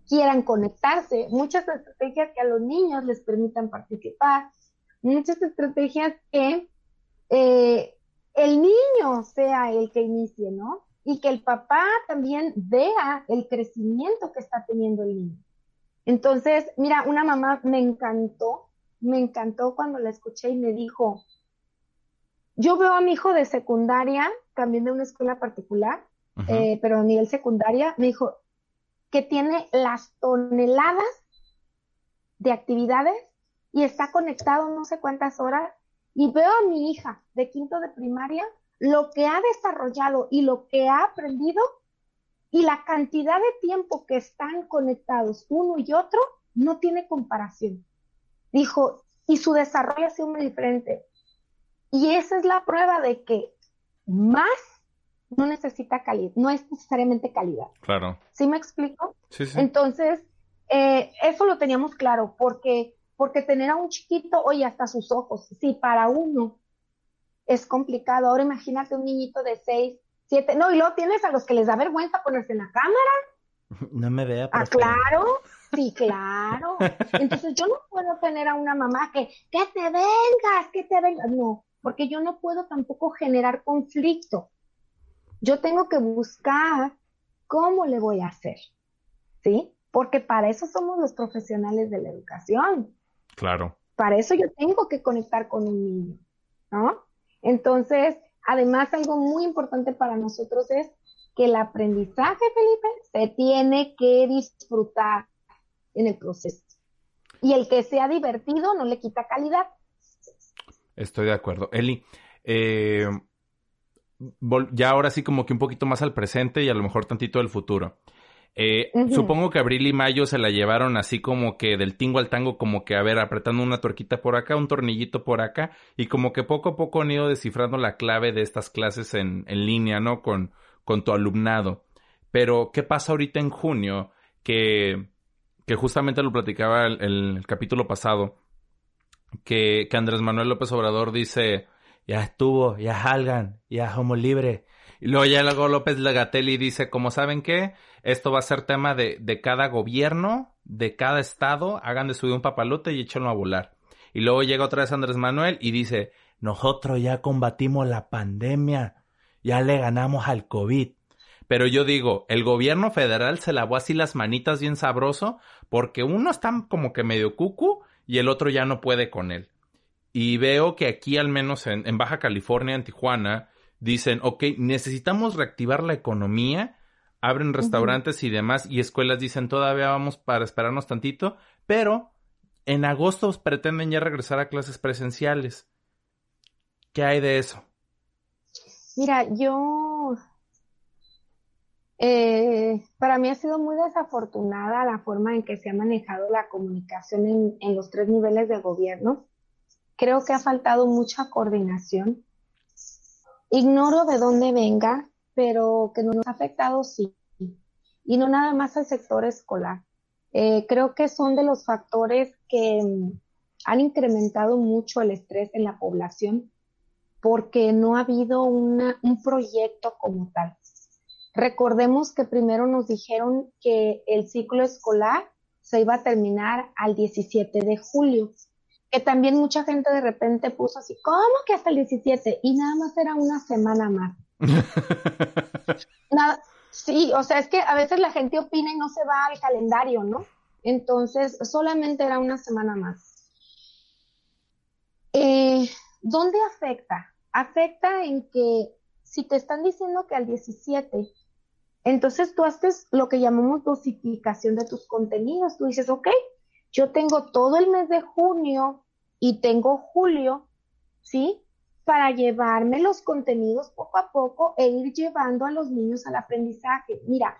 quieran conectarse, muchas estrategias que a los niños les permitan participar, muchas estrategias que eh, el niño sea el que inicie, ¿no? Y que el papá también vea el crecimiento que está teniendo el niño. Entonces, mira, una mamá me encantó, me encantó cuando la escuché y me dijo, yo veo a mi hijo de secundaria, también de una escuela particular, eh, pero a nivel secundaria, me dijo que tiene las toneladas de actividades y está conectado no sé cuántas horas. Y veo a mi hija de quinto de primaria lo que ha desarrollado y lo que ha aprendido y la cantidad de tiempo que están conectados uno y otro no tiene comparación. Dijo, y su desarrollo ha sido muy diferente. Y esa es la prueba de que más no necesita calidad, no es necesariamente calidad. Claro. ¿Sí me explico? Sí, sí. Entonces, eh, eso lo teníamos claro, porque, porque tener a un chiquito, oye, hasta sus ojos, sí, para uno es complicado. Ahora imagínate un niñito de 6, 7, no, y luego tienes a los que les da vergüenza ponerse en la cámara. [LAUGHS] No me vea. Ah, claro, sí, [LAUGHS] claro. Entonces yo no puedo tener a una mamá que, que te vengas, que te vengas. No, porque yo no puedo tampoco generar conflicto. Yo tengo que buscar cómo le voy a hacer, ¿sí? Porque para eso somos los profesionales de la educación. Claro. Para eso yo tengo que conectar con un niño, ¿no? Entonces, además, algo muy importante para nosotros es que el aprendizaje, Felipe, se tiene que disfrutar en el proceso. Y el que sea divertido no le quita calidad. Estoy de acuerdo. Eli, eh, ya ahora sí como que un poquito más al presente y a lo mejor tantito del futuro. Eh, supongo que abril y mayo se la llevaron así como que del tingo al tango, como que a ver, apretando una tuerquita por acá, un tornillito por acá, y como que poco a poco han ido descifrando la clave de estas clases en, en línea, ¿no? Con, con tu alumnado. Pero, ¿qué pasa ahorita en junio? Que, que justamente lo platicaba el, el, capítulo pasado, que, que Andrés Manuel López Obrador dice, ya estuvo, ya salgan, ya somos libres. Y luego ya luego López Legatelli dice, como saben qué, esto va a ser tema de, de cada gobierno, de cada estado, hagan de subir un papalote y échenlo a volar. Y luego llega otra vez Andrés Manuel y dice, nosotros ya combatimos la pandemia, ya le ganamos al COVID. Pero yo digo, el gobierno federal se lavó así las manitas bien sabroso porque uno está como que medio cucu y el otro ya no puede con él. Y veo que aquí, al menos en, en Baja California, en Tijuana, dicen, ok, necesitamos reactivar la economía, abren restaurantes y demás, y escuelas dicen, todavía vamos para esperarnos tantito, pero en agosto pretenden ya regresar a clases presenciales. ¿Qué hay de eso? Mira, yo, eh, para mí ha sido muy desafortunada la forma en que se ha manejado la comunicación en, en los tres niveles de gobierno. Creo que ha faltado mucha coordinación. Ignoro de dónde venga, pero que nos ha afectado sí. Y no nada más al sector escolar. Eh, creo que son de los factores que mm, han incrementado mucho el estrés en la población porque no ha habido una, un proyecto como tal. Recordemos que primero nos dijeron que el ciclo escolar se iba a terminar al 17 de julio, que también mucha gente de repente puso así, ¿cómo que hasta el 17? Y nada más era una semana más. [LAUGHS] sí, o sea, es que a veces la gente opina y no se va al calendario, ¿no? Entonces, solamente era una semana más. Eh, ¿Dónde afecta? afecta en que si te están diciendo que al 17, entonces tú haces lo que llamamos dosificación de tus contenidos. Tú dices, ok, yo tengo todo el mes de junio y tengo julio, ¿sí? Para llevarme los contenidos poco a poco e ir llevando a los niños al aprendizaje. Mira,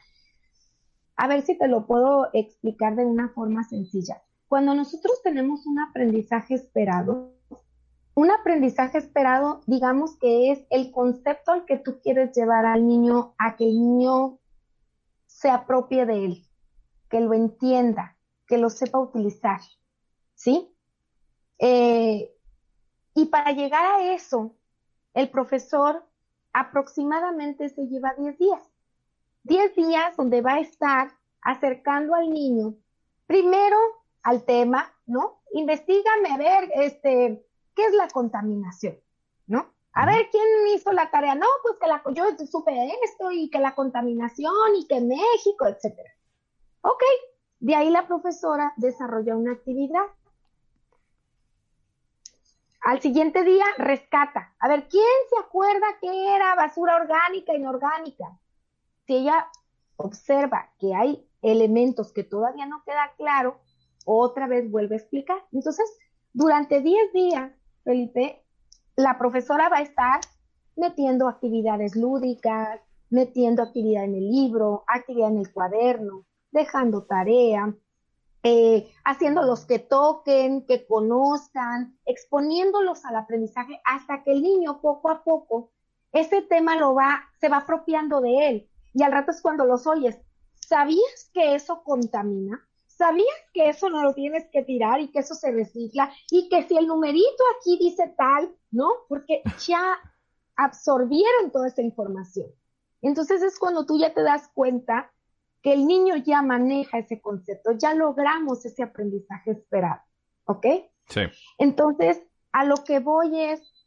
a ver si te lo puedo explicar de una forma sencilla. Cuando nosotros tenemos un aprendizaje esperado, un aprendizaje esperado, digamos que es el concepto al que tú quieres llevar al niño, a que el niño se apropie de él, que lo entienda, que lo sepa utilizar, ¿sí? Eh, y para llegar a eso, el profesor aproximadamente se lleva 10 días. 10 días donde va a estar acercando al niño, primero al tema, ¿no? Investígame, a ver, este, ¿Qué es la contaminación? ¿No? A ver, ¿quién hizo la tarea? No, pues que la, yo supe esto y que la contaminación y que México, etcétera. Ok, de ahí la profesora desarrolla una actividad. Al siguiente día rescata. A ver, ¿quién se acuerda que era basura orgánica inorgánica? Si ella observa que hay elementos que todavía no queda claro, otra vez vuelve a explicar. Entonces, durante 10 días, Felipe, la profesora va a estar metiendo actividades lúdicas, metiendo actividad en el libro, actividad en el cuaderno, dejando tarea, eh, haciéndolos que toquen, que conozcan, exponiéndolos al aprendizaje hasta que el niño poco a poco ese tema lo va, se va apropiando de él. Y al rato es cuando los oyes. ¿Sabías que eso contamina? ¿Sabías que eso no lo tienes que tirar y que eso se recicla? Y que si el numerito aquí dice tal, ¿no? Porque ya absorbieron toda esa información. Entonces es cuando tú ya te das cuenta que el niño ya maneja ese concepto, ya logramos ese aprendizaje esperado, ¿ok? Sí. Entonces, a lo que voy es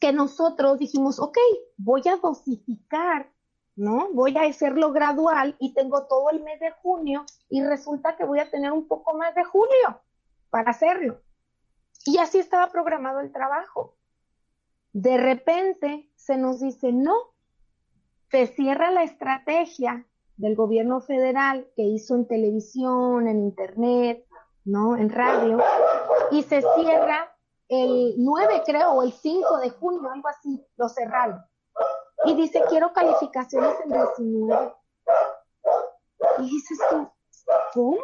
que nosotros dijimos, ok, voy a dosificar ¿no? Voy a hacerlo gradual y tengo todo el mes de junio y resulta que voy a tener un poco más de julio para hacerlo. Y así estaba programado el trabajo. De repente se nos dice, no, se cierra la estrategia del gobierno federal que hizo en televisión, en internet, ¿no? En radio, y se cierra el 9 creo, o el 5 de junio, algo así, lo cerraron. Y dice, quiero calificaciones en 19. Y dices tú, ¿cómo?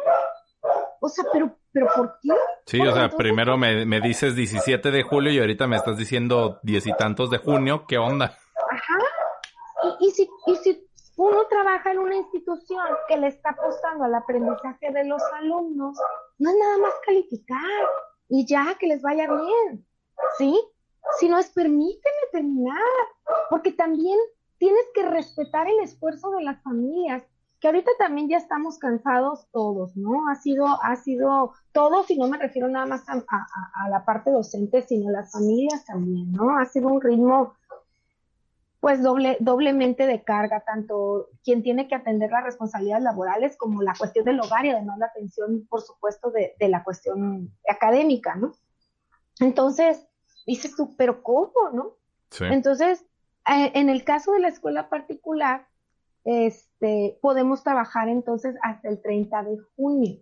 O sea, pero, pero ¿por qué? Sí, o sea, primero me, me, dices 17 de julio y ahorita me estás diciendo diez y tantos de junio, ¿qué onda? Ajá. Y, y, si, y si uno trabaja en una institución que le está apostando al aprendizaje de los alumnos, no es nada más calificar y ya que les vaya bien, ¿sí? Si no es permíteme terminar, porque también tienes que respetar el esfuerzo de las familias, que ahorita también ya estamos cansados todos, ¿no? Ha sido, ha sido todos, y no me refiero nada más a, a la parte docente, sino las familias también, ¿no? Ha sido un ritmo pues doble, doblemente de carga, tanto quien tiene que atender las responsabilidades laborales como la cuestión del hogar y además la atención, por supuesto, de, de la cuestión académica, ¿no? Entonces, dices tú, pero ¿cómo, no? Sí. Entonces, eh, en el caso de la escuela particular, este, podemos trabajar entonces hasta el 30 de junio,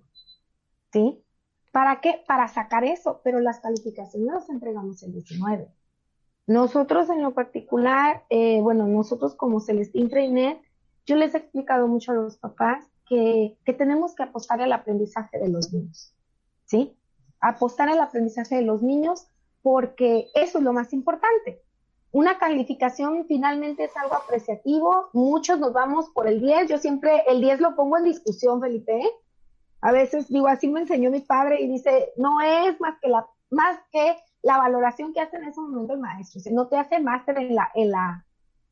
¿sí? ¿Para qué? Para sacar eso, pero las calificaciones las entregamos el 19. Nosotros en lo particular, eh, bueno, nosotros como Celestín Freinet, yo les he explicado mucho a los papás que, que tenemos que apostar al aprendizaje de los niños, ¿sí? Apostar al aprendizaje de los niños porque eso es lo más importante. Una calificación finalmente es algo apreciativo, muchos nos vamos por el 10, yo siempre el 10 lo pongo en discusión, Felipe. A veces digo, así me enseñó mi padre y dice, no es más que la más que la valoración que hace en ese momento el maestro. no te hace máster en la, en la,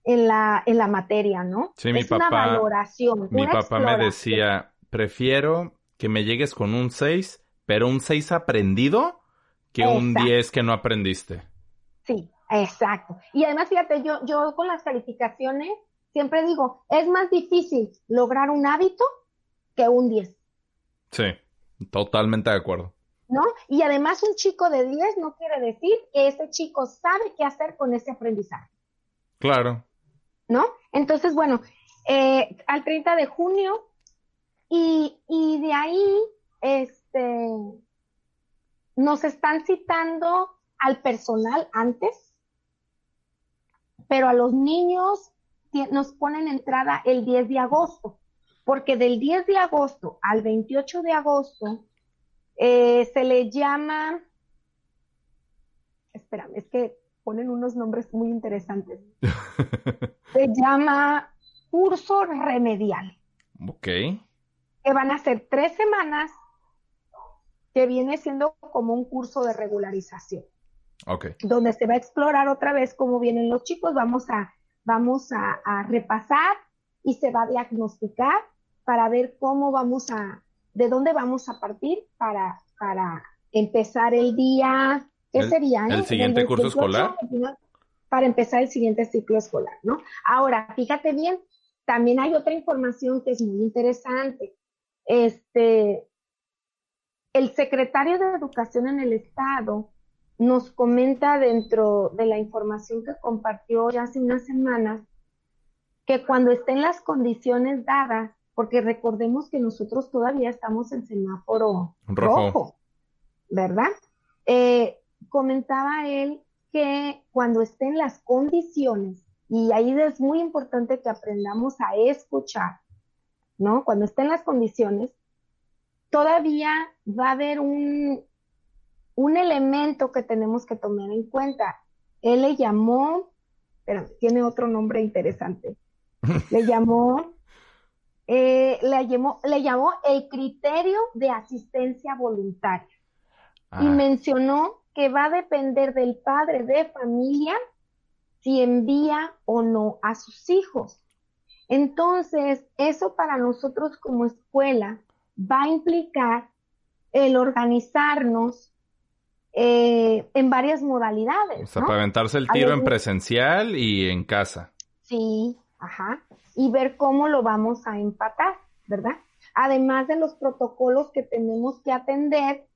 en la, en la materia, ¿no? Sí, mi es papá. Una valoración. Mi una papá me decía, prefiero que me llegues con un 6, pero un 6 aprendido, que un Exacto. 10 que no aprendiste. Sí, exacto. Y además, fíjate, yo, yo con las calificaciones siempre digo, es más difícil lograr un hábito que un 10. Sí, totalmente de acuerdo. ¿No? Y además un chico de 10 no quiere decir que ese chico sabe qué hacer con ese aprendizaje, Claro. ¿no? Entonces, bueno, eh, al 30 de junio y, y de ahí, este, nos están citando al personal antes, pero a los niños nos ponen entrada el 10 de agosto, porque del 10 de agosto al 28 de agosto eh, se le llama, espérame, es que ponen unos nombres muy interesantes. [LAUGHS] Se llama curso remedial, ok. que van a ser tres semanas, que viene siendo como un curso de regularización, Ok. donde se va a explorar otra vez cómo vienen los chicos, vamos a, vamos a, a repasar y se va a diagnosticar para ver cómo vamos a, de dónde vamos a partir para, para empezar el día, ¿qué El- sería? el eh? siguiente curso 28 escolar. Para empezar el siguiente ciclo escolar, ¿no? Ahora, fíjate bien, también hay otra información que es muy interesante. Este, el secretario de Educación en el Estado nos comenta dentro de la información que compartió ya hace unas semanas que cuando estén las condiciones dadas, porque recordemos que nosotros todavía estamos en semáforo Rojo. rojo, ¿verdad? Eh, comentaba él que cuando estén las condiciones, y ahí es muy importante que aprendamos a escuchar, ¿no? Cuando estén las condiciones, todavía va a haber un, un elemento que tenemos que tomar en cuenta. Él le llamó, pero tiene otro nombre interesante. Le llamó, eh, le llamó, le llamó el criterio de asistencia voluntaria Ah, y mencionó que va a depender del padre de familia si envía o no a sus hijos. Entonces, eso para nosotros como escuela va a implicar el organizarnos eh, en varias modalidades. o sea, ¿no? para aventarse el tiro en presencial y en casa. Sí, ajá. Y ver cómo lo vamos a empatar, ¿verdad? Además de los protocolos que tenemos que atender,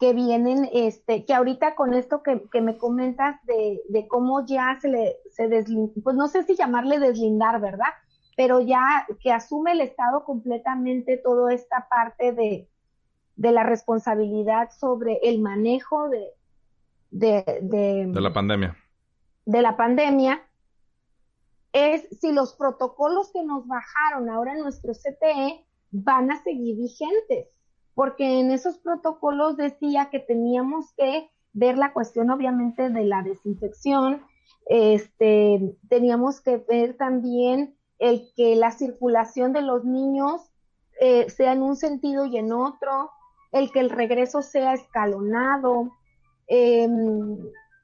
que vienen, este, que ahorita con esto que, que me comentas de, de cómo ya se le, se deslin, pues no sé si llamarle deslindar, ¿verdad? Pero ya que asume el Estado completamente toda esta parte de, de la responsabilidad sobre el manejo de, de, de la pandemia. De la pandemia, es si los protocolos que nos bajaron ahora en nuestro CTE van a seguir vigentes, porque en esos protocolos decía que teníamos que ver la cuestión obviamente de la desinfección, este, teníamos que ver también el que la circulación de los niños eh, sea en un sentido y en otro, el que el regreso sea escalonado, em,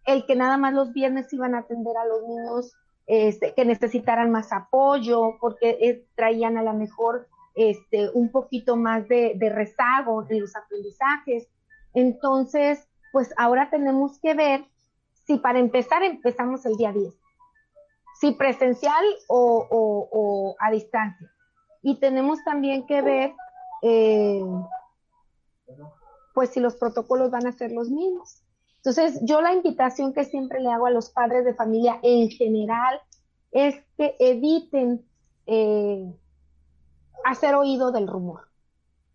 el que nada más los viernes iban a atender a los niños este, que necesitaran más apoyo, porque eh, traían a lo mejor este, un poquito más de, rezago en los aprendizajes. Entonces, pues ahora tenemos que ver si para empezar empezamos el día 10, si presencial o, a distancia. Y tenemos también que ver, eh, pues si los protocolos van a ser los mismos. Entonces, yo la invitación que siempre le hago a los padres de familia en general es que eviten eh, hacer oído del rumor,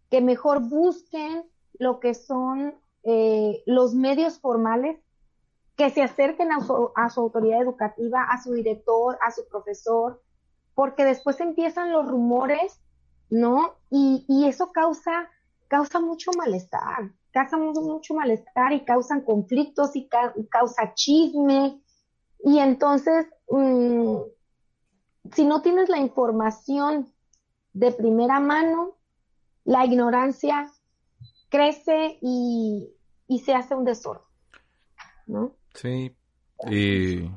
que mejor busquen lo que son eh, los medios formales que se acerquen a su, autoridad educativa, a su director, a su profesor, porque después empiezan los rumores, ¿no? Y, eso causa, causa mucho malestar, causa mucho malestar y causan conflictos y causa chisme. Y entonces, mm, si no tienes la información de primera mano, la ignorancia crece y, y se hace un desorden, ¿no? Sí, y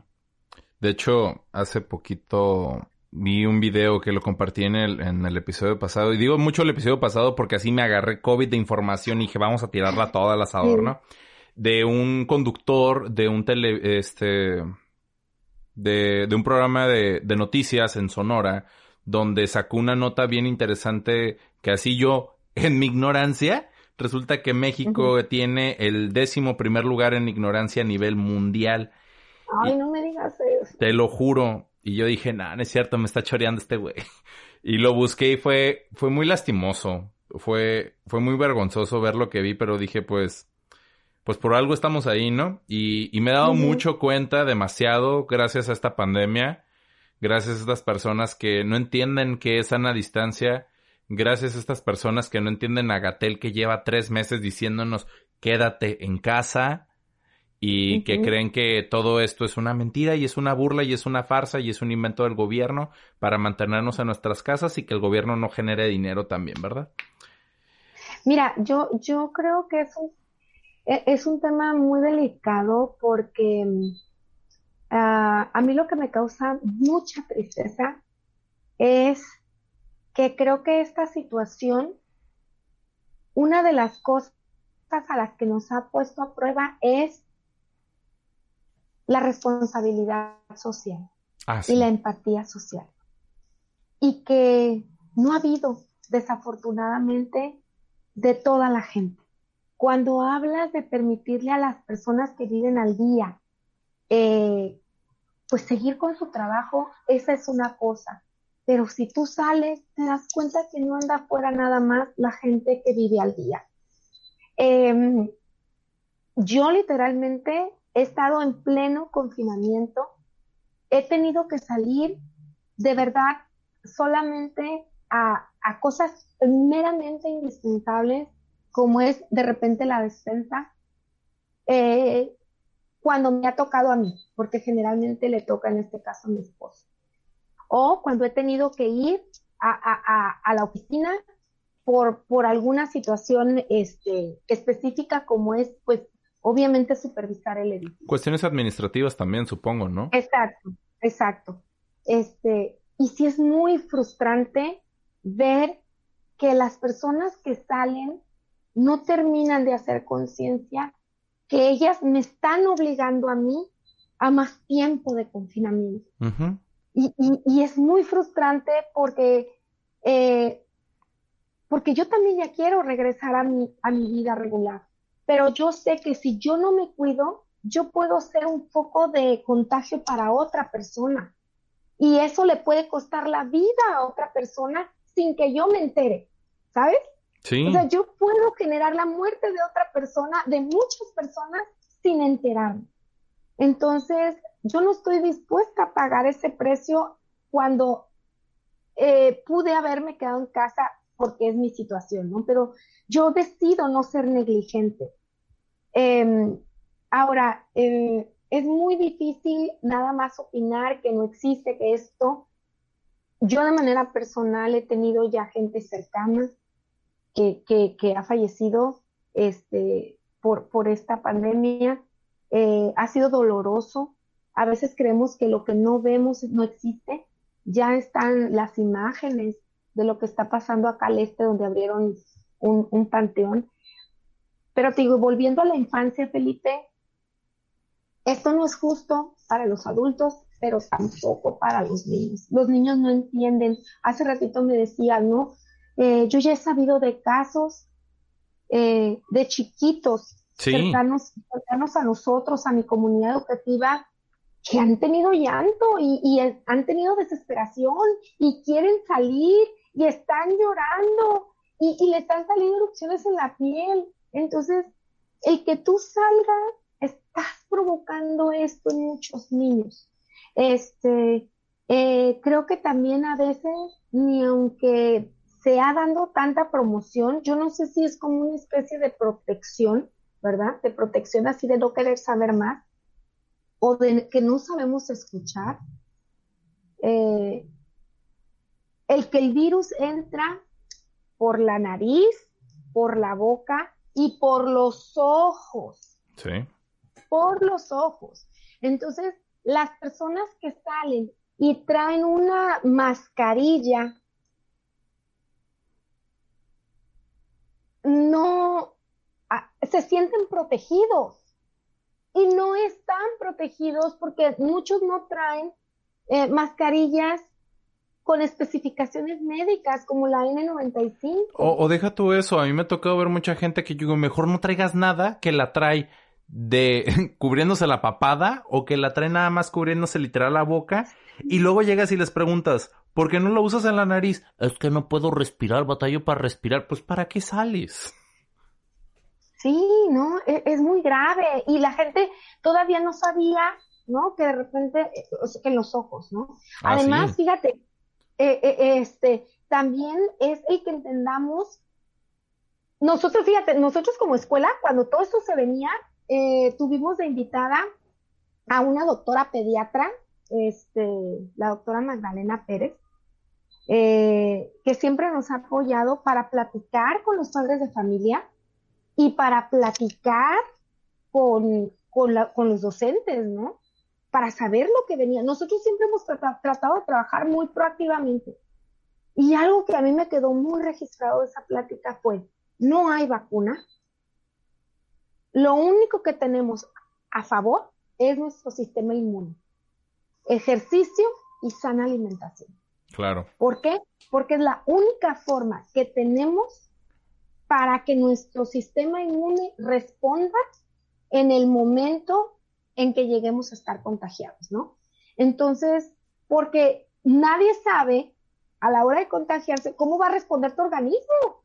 de hecho, hace poquito vi un video que lo compartí en el, en el episodio pasado. Y digo mucho el episodio pasado porque así me agarré COVID de información y dije, vamos a tirarla toda al asador, ¿no? De un conductor de un tele, este, de, de un programa de, de noticias en Sonora, donde sacó una nota bien interesante que así yo, en mi ignorancia, Resulta que México tiene el décimo primer lugar en ignorancia a nivel mundial. Ay, no me digas eso. Te lo juro. Y yo dije, nah, no es cierto, me está choreando este güey. [LAUGHS] Y lo busqué y fue, fue muy lastimoso. Fue, fue muy vergonzoso ver lo que vi, pero dije, pues, pues por algo estamos ahí, ¿no? Y, y me he dado mucho cuenta, demasiado, gracias a esta pandemia, gracias a estas personas que no entienden que es sana distancia, gracias a estas personas que no entienden a Gatel que lleva tres meses diciéndonos quédate en casa y que creen que todo esto es una mentira y es una burla y es una farsa y es un invento del gobierno para mantenernos en nuestras casas y que el gobierno no genere dinero también, ¿verdad? Mira, yo, yo creo que es un, e, es un tema muy delicado porque ah, a mí lo que me causa mucha tristeza es que creo que esta situación, una de las cosas a las que nos ha puesto a prueba es la responsabilidad social ah, y la empatía social. Y que no ha habido, desafortunadamente, de toda la gente. Cuando hablas de permitirle a las personas que viven al día, eh, pues seguir con su trabajo, esa es una cosa. Pero si tú sales, te das cuenta que no anda afuera nada más la gente que vive al día. Em, yo literalmente he estado en pleno confinamiento. He tenido que salir de verdad solamente a, cosas meramente indispensables, como es de repente la despensa, eh, cuando me ha tocado a mí, porque generalmente le toca en este caso a mi esposo o cuando he tenido que ir a, la oficina por, alguna situación este, específica como es, pues, obviamente supervisar el edificio. Cuestiones administrativas también, supongo, ¿no? Exacto, exacto. Este, y sí es muy frustrante ver que las personas que salen no terminan de hacer conciencia que ellas me están obligando a mí a más tiempo de confinamiento. Y, y, es muy frustrante porque, eh, porque yo también ya quiero regresar a mi, a mi vida regular, pero yo sé que si yo no me cuido, yo puedo ser un foco de contagio para otra persona. Y eso le puede costar la vida a otra persona sin que yo me entere, ¿sabes? Sí. O sea, yo puedo generar la muerte de otra persona, de muchas personas, sin enterarme. Entonces, yo no estoy dispuesta a pagar ese precio cuando eh, pude haberme quedado en casa porque es mi situación, ¿no? Pero yo decido no ser negligente. Em, ahora, eh, es muy difícil nada más opinar que no existe, que esto. Yo de manera personal he tenido ya gente cercana que, que, ha fallecido este, por, por esta pandemia. Eh, ha sido doloroso. A veces creemos que lo que no vemos no existe. Ya están las imágenes de lo que está pasando acá al este, donde abrieron un, un panteón. Pero te digo, volviendo a la infancia, Felipe, esto no es justo para los adultos, pero tampoco para los niños. Los niños no entienden. Hace ratito me decía, ¿no? Eh, yo ya he sabido de casos eh, de chiquitos cercanos, cercanos, a nosotros, a mi comunidad educativa, que han tenido llanto y, han tenido desesperación y quieren salir y están llorando y, le están saliendo erupciones en la piel. Entonces, el que tú salgas estás provocando esto en muchos niños. Este, eh, creo que también a veces, ni aunque se ha dando tanta promoción, yo no sé si es como una especie de protección, ¿verdad? De protección así de no querer saber más o de que no sabemos escuchar. Eh, el que el virus entra por la nariz, por la boca y por los ojos. Sí por los ojos. Entonces, las personas que salen y traen una mascarilla no ah, se sienten protegidos y no están protegidos porque muchos no traen eh, mascarillas con especificaciones médicas como la N95. O, o, deja tú eso, a mí me ha tocado ver mucha gente que yo digo, mejor no traigas nada que la trae de [LAUGHS] cubriéndose la papada o que la trae nada más cubriéndose literal la boca y luego llegas y les preguntas, ¿por qué no lo usas en la nariz? Es que no puedo respirar, batallo para respirar. Pues ¿para qué sales? Sí, no, e-, es, muy grave y la gente todavía no sabía, ¿no? Que de repente, eh, que los ojos, ¿no? Ah, Además, fíjate, eh, eh, este, también es el que entendamos nosotros, fíjate, nosotros como escuela, cuando todo esto se venía, eh, tuvimos de invitada a una doctora pediatra, este, la doctora Magdalena Pérez, que siempre nos ha apoyado para platicar con los padres de familia y para platicar con, con, los docentes, ¿no? Para saber lo que venía. Nosotros siempre hemos tratado de trabajar muy proactivamente. Y algo que a mí me quedó muy registrado de esa plática fue, no hay vacuna, lo único que tenemos a favor es nuestro sistema inmune. Ejercicio y sana alimentación. Claro. ¿Por qué? Porque es la única forma que tenemos para que nuestro sistema inmune responda en el momento en que lleguemos a estar contagiados, ¿no? Entonces, porque nadie sabe a la hora de contagiarse cómo va a responder tu organismo.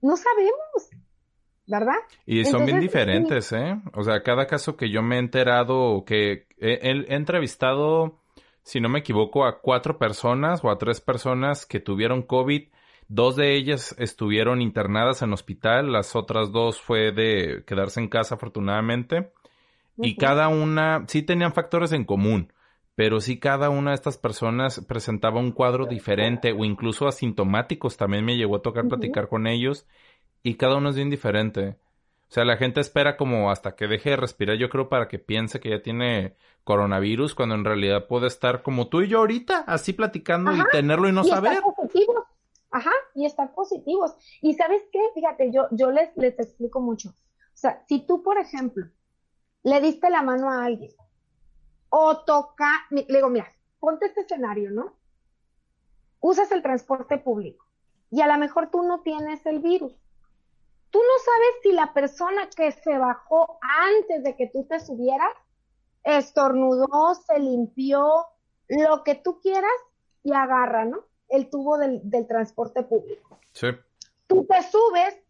No sabemos. ¿verdad? Y son bien diferentes, ¿eh? O sea, cada caso que yo me he enterado, que he, entrevistado, si no me equivoco, a cuatro personas o a tres personas que tuvieron COVID. Dos de ellas estuvieron internadas en hospital, las otras dos fue de quedarse en casa afortunadamente. Y cada una, sí tenían factores en común, pero sí cada una de estas personas presentaba un cuadro diferente o incluso asintomáticos. También me llegó a tocar platicar con ellos y cada uno es bien diferente. O sea, la gente espera como hasta que deje de respirar, yo creo, para que piense que ya tiene coronavirus, cuando en realidad puede estar como tú y yo ahorita, así platicando y tenerlo y no saber. Estar positivos. Ajá, y estar positivos. Y sabes qué, fíjate, yo, yo les, les explico mucho. O sea, si tú, por ejemplo, le diste la mano a alguien o toca, le digo, mira, ponte este escenario, ¿no? Usas el transporte público y a lo mejor tú no tienes el virus Tú no sabes si la persona que se bajó antes de que tú te subieras estornudó, se limpió, lo que tú quieras y agarra, ¿no? El tubo del, transporte público. Sí. Tú te subes,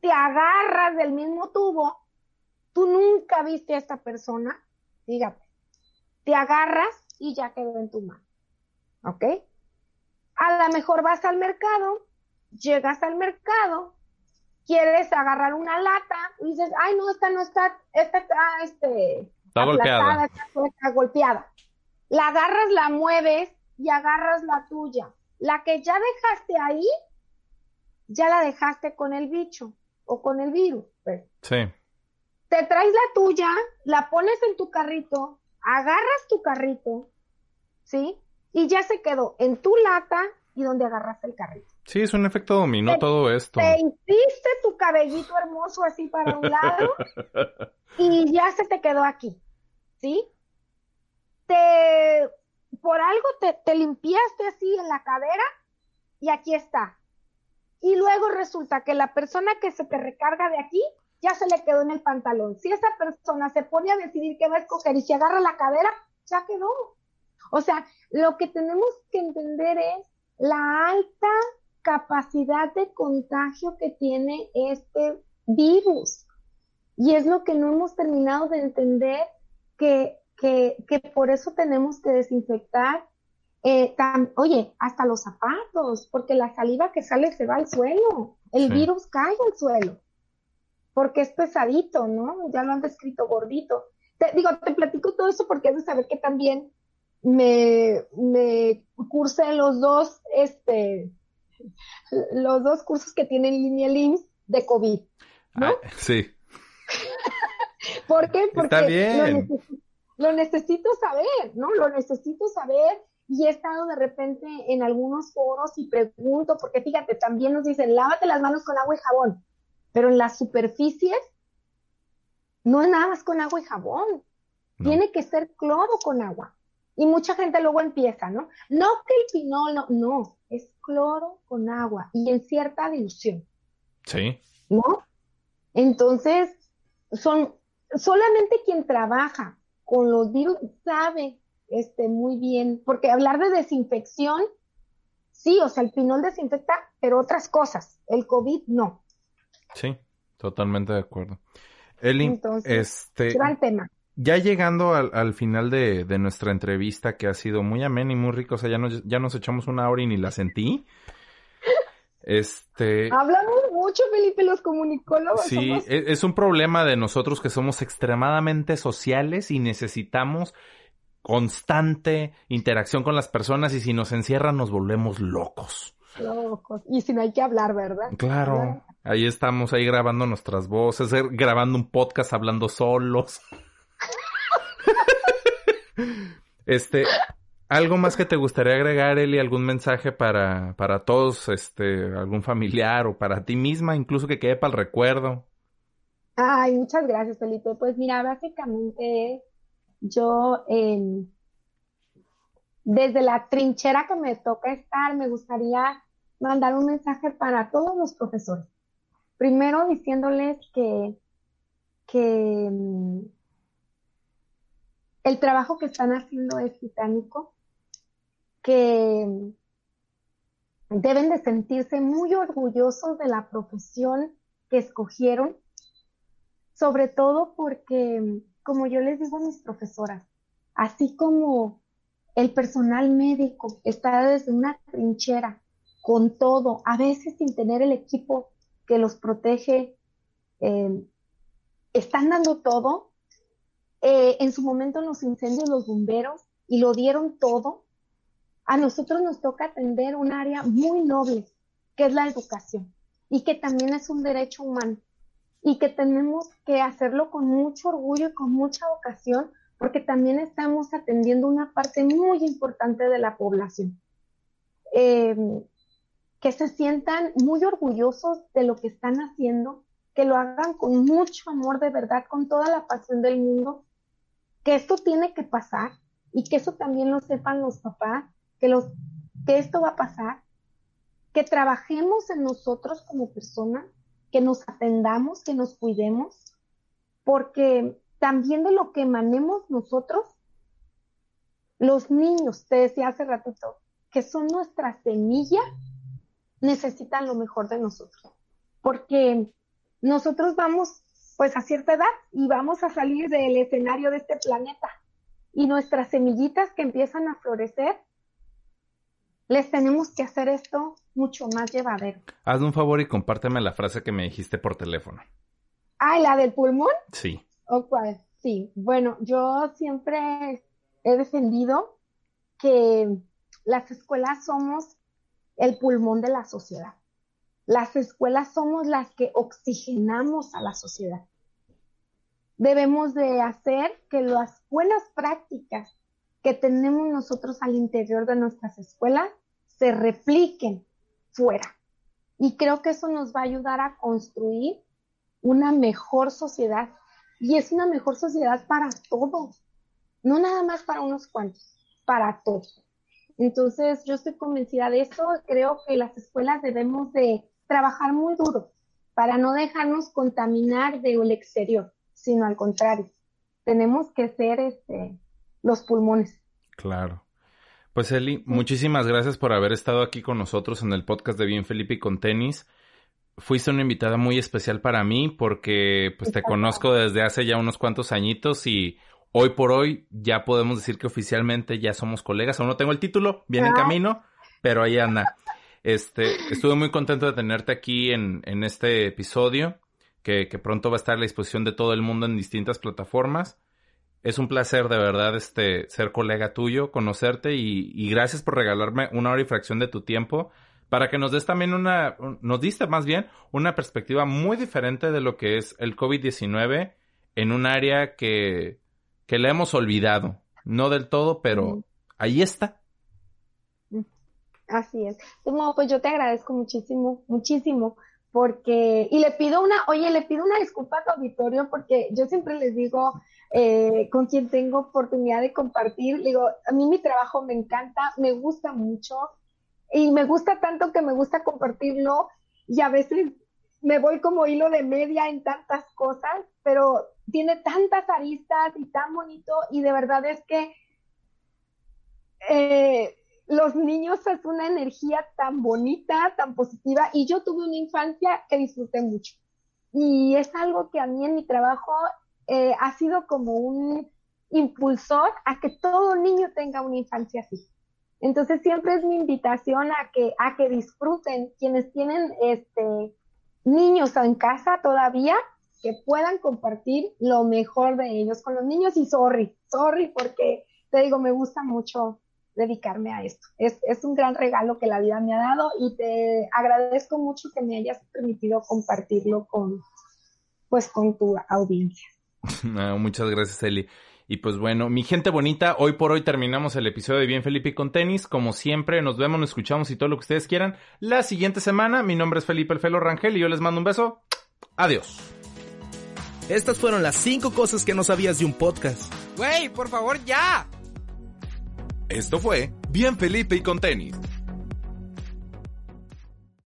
te agarras del mismo tubo tú nunca viste a esta persona, fíjate, te agarras y ya quedó en tu mano. ¿Ok? A lo mejor vas al mercado, llegas al mercado, quieres agarrar una lata y dices, ay, no, esta no está, esta está, este, está golpeada. está golpeada. La agarras, la mueves y agarras la tuya. La que ya dejaste ahí, ya la dejaste con el bicho o con el virus. Pues. Sí. Te traes la tuya, la pones en tu carrito, agarras tu carrito, ¿sí? Y ya se quedó en tu lata y donde agarraste el carrito. Sí, es un efecto dominó todo esto. Te hiciste tu cabellito hermoso así para un lado [LAUGHS] y ya se te quedó aquí, ¿sí? Te, por algo te, te limpiaste así en la cadera y aquí está. Y luego resulta que la persona que se te recarga de aquí ya se le quedó en el pantalón. Si esa persona se pone a decidir qué va a escoger y se agarra la cadera, ya quedó. O sea, lo que tenemos que entender es la alta capacidad de contagio que tiene este virus. Y es lo que no hemos terminado de entender, que, que, que por eso tenemos que desinfectar. Eh, oye, hasta los zapatos, porque la saliva que sale se va al suelo, el virus cae al suelo porque es pesadito, ¿no? Ya lo han descrito gordito. Te, digo, te platico todo eso porque es de saber que también me, me cursé los dos, este, los dos cursos que tienen línea LIMS de COVID, ¿no? Ah, sí. [LAUGHS] ¿Por qué? Porque Lo, necesito, saber, ¿no? Lo necesito saber y he estado de repente en algunos foros y pregunto, porque fíjate, también nos dicen, lávate las manos con agua y jabón. Pero en las superficies no es nada más con agua y jabón. Tiene que ser cloro con agua. Y mucha gente luego empieza, ¿no? No que el pinol, no, no, es cloro con agua y en cierta dilución. Sí. ¿No? Entonces, son solamente quien trabaja con los virus sabe este, muy bien, porque hablar de desinfección, sí, o sea, el pinol desinfecta, pero otras cosas, el COVID no. Sí, totalmente de acuerdo. Eli, este, tema. ya llegando al, final de, nuestra entrevista, que ha sido muy amena y muy rico, o sea, ya nos, ya nos echamos una hora y ni la sentí. Este. Hablamos mucho, Felipe, los comunicólogos. Sí, e, es, un problema de nosotros que somos extremadamente sociales y necesitamos constante interacción con las personas y si nos encierran nos volvemos locos. Locos. Y si no hay que hablar, ¿verdad? Claro. Ahí estamos, ahí grabando nuestras voces, eh, grabando un podcast hablando solos. [LAUGHS] este, ¿algo más que te gustaría agregar, Eli? ¿Algún mensaje para, para todos, este, algún familiar o para ti misma, incluso que quede para el recuerdo? Ay, muchas gracias, Felipe. Pues mira, básicamente yo, em, desde la trinchera que me toca estar, me gustaría mandar un mensaje para todos los profesores. Primero diciéndoles que, que mm, el trabajo que están haciendo es titánico, que deben de sentirse muy orgullosos de la profesión que escogieron, sobre todo porque, como yo les digo a mis profesoras, así como el personal médico está desde una trinchera con todo, a veces sin tener el equipo que los protege, eh, están dando todo. Eh, en su momento en los incendios los bomberos y lo dieron todo. A nosotros nos toca atender un área muy noble, que es la educación, y que también es un derecho humano, y que tenemos que hacerlo con mucho orgullo y con mucha vocación, porque también estamos atendiendo una parte muy importante de la población. Eh, que se sientan muy orgullosos de lo que están haciendo, que lo hagan con mucho amor de verdad, con toda la pasión del mundo, que esto tiene que pasar y que eso también lo sepan los papás, que, los, que esto va a pasar, que trabajemos en nosotros como personas, que nos atendamos, que nos cuidemos, porque también de lo que emanemos nosotros, los niños, te decía hace ratito, que son nuestra semilla, necesitan lo mejor de nosotros, porque nosotros vamos pues a cierta edad y vamos a salir del escenario de este planeta. Y nuestras semillitas que empiezan a florecer, les tenemos que hacer esto mucho más llevadero. Hazme un favor y compárteme la frase que me dijiste por teléfono. Ah, ¿la del pulmón? Sí. ¿O? Sí. Bueno, yo siempre he defendido que las escuelas somos el pulmón de la sociedad. Las escuelas somos las que oxigenamos a la sociedad. Debemos de hacer que las buenas prácticas que tenemos nosotros al interior de nuestras escuelas se repliquen fuera. Y creo que eso nos va a ayudar a construir una mejor sociedad. Y es una mejor sociedad para todos, no nada más para unos cuantos, para todos. Entonces, yo estoy convencida de eso. Creo que las escuelas debemos de trabajar muy duro para no dejarnos contaminar del exterior, sino al contrario. Tenemos que ser este, los pulmones. Claro. Pues Eli, muchísimas gracias por haber estado aquí con nosotros en el podcast de Bien Felipe y con tenis. Fuiste una invitada muy especial para mí porque pues te conozco desde hace ya unos cuantos añitos y hoy por hoy ya podemos decir que oficialmente ya somos colegas. Aún no tengo el título, bien en camino, pero ahí anda. Este, estuve muy contento de tenerte aquí en, en este episodio, que, que, pronto va a estar a la disposición de todo el mundo en distintas plataformas. Es un placer de verdad este, ser colega tuyo, conocerte y, y gracias por regalarme una hora y fracción de tu tiempo para que nos des también una, nos diste más bien una perspectiva muy diferente de lo que es el COVID-19 en un área que, que le hemos olvidado. No del todo, pero ahí está. Así es. No, pues yo te agradezco muchísimo, muchísimo, porque, y le pido una, oye, le pido una disculpa a tu auditorio, porque yo siempre les digo, eh, con quien tengo oportunidad de compartir, digo, a mí mi trabajo me encanta, me gusta mucho, y me gusta tanto que me gusta compartirlo, y a veces me voy como hilo de media en tantas cosas, pero tiene tantas aristas y tan bonito, y de verdad es que eh, los niños es una energía tan bonita, tan positiva, y yo tuve una infancia que disfruté mucho. Y es algo que a mí en mi trabajo eh, ha sido como un impulsor a que todo niño tenga una infancia así. Entonces siempre es mi invitación a que, a que disfruten quienes tienen este, niños en casa todavía, que puedan compartir lo mejor de ellos con los niños y sorry, sorry porque te digo, me gusta mucho dedicarme a esto. Es, es, un gran regalo que la vida me ha dado y te agradezco mucho que me hayas permitido compartirlo con, pues, con tu audiencia. No, [LAUGHS] muchas gracias, Eli. Y pues bueno, mi gente bonita, hoy por hoy terminamos el episodio de Bien Felipe y con tenis. Como siempre, nos vemos, nos escuchamos y todo lo que ustedes quieran. La siguiente semana, mi nombre es Felipe El Felo Rangel y yo les mando un beso. Adiós. Estas fueron las cinco cosas que no sabías de un podcast. Güey, por favor, ya. Esto fue Bien Felipe y con tenis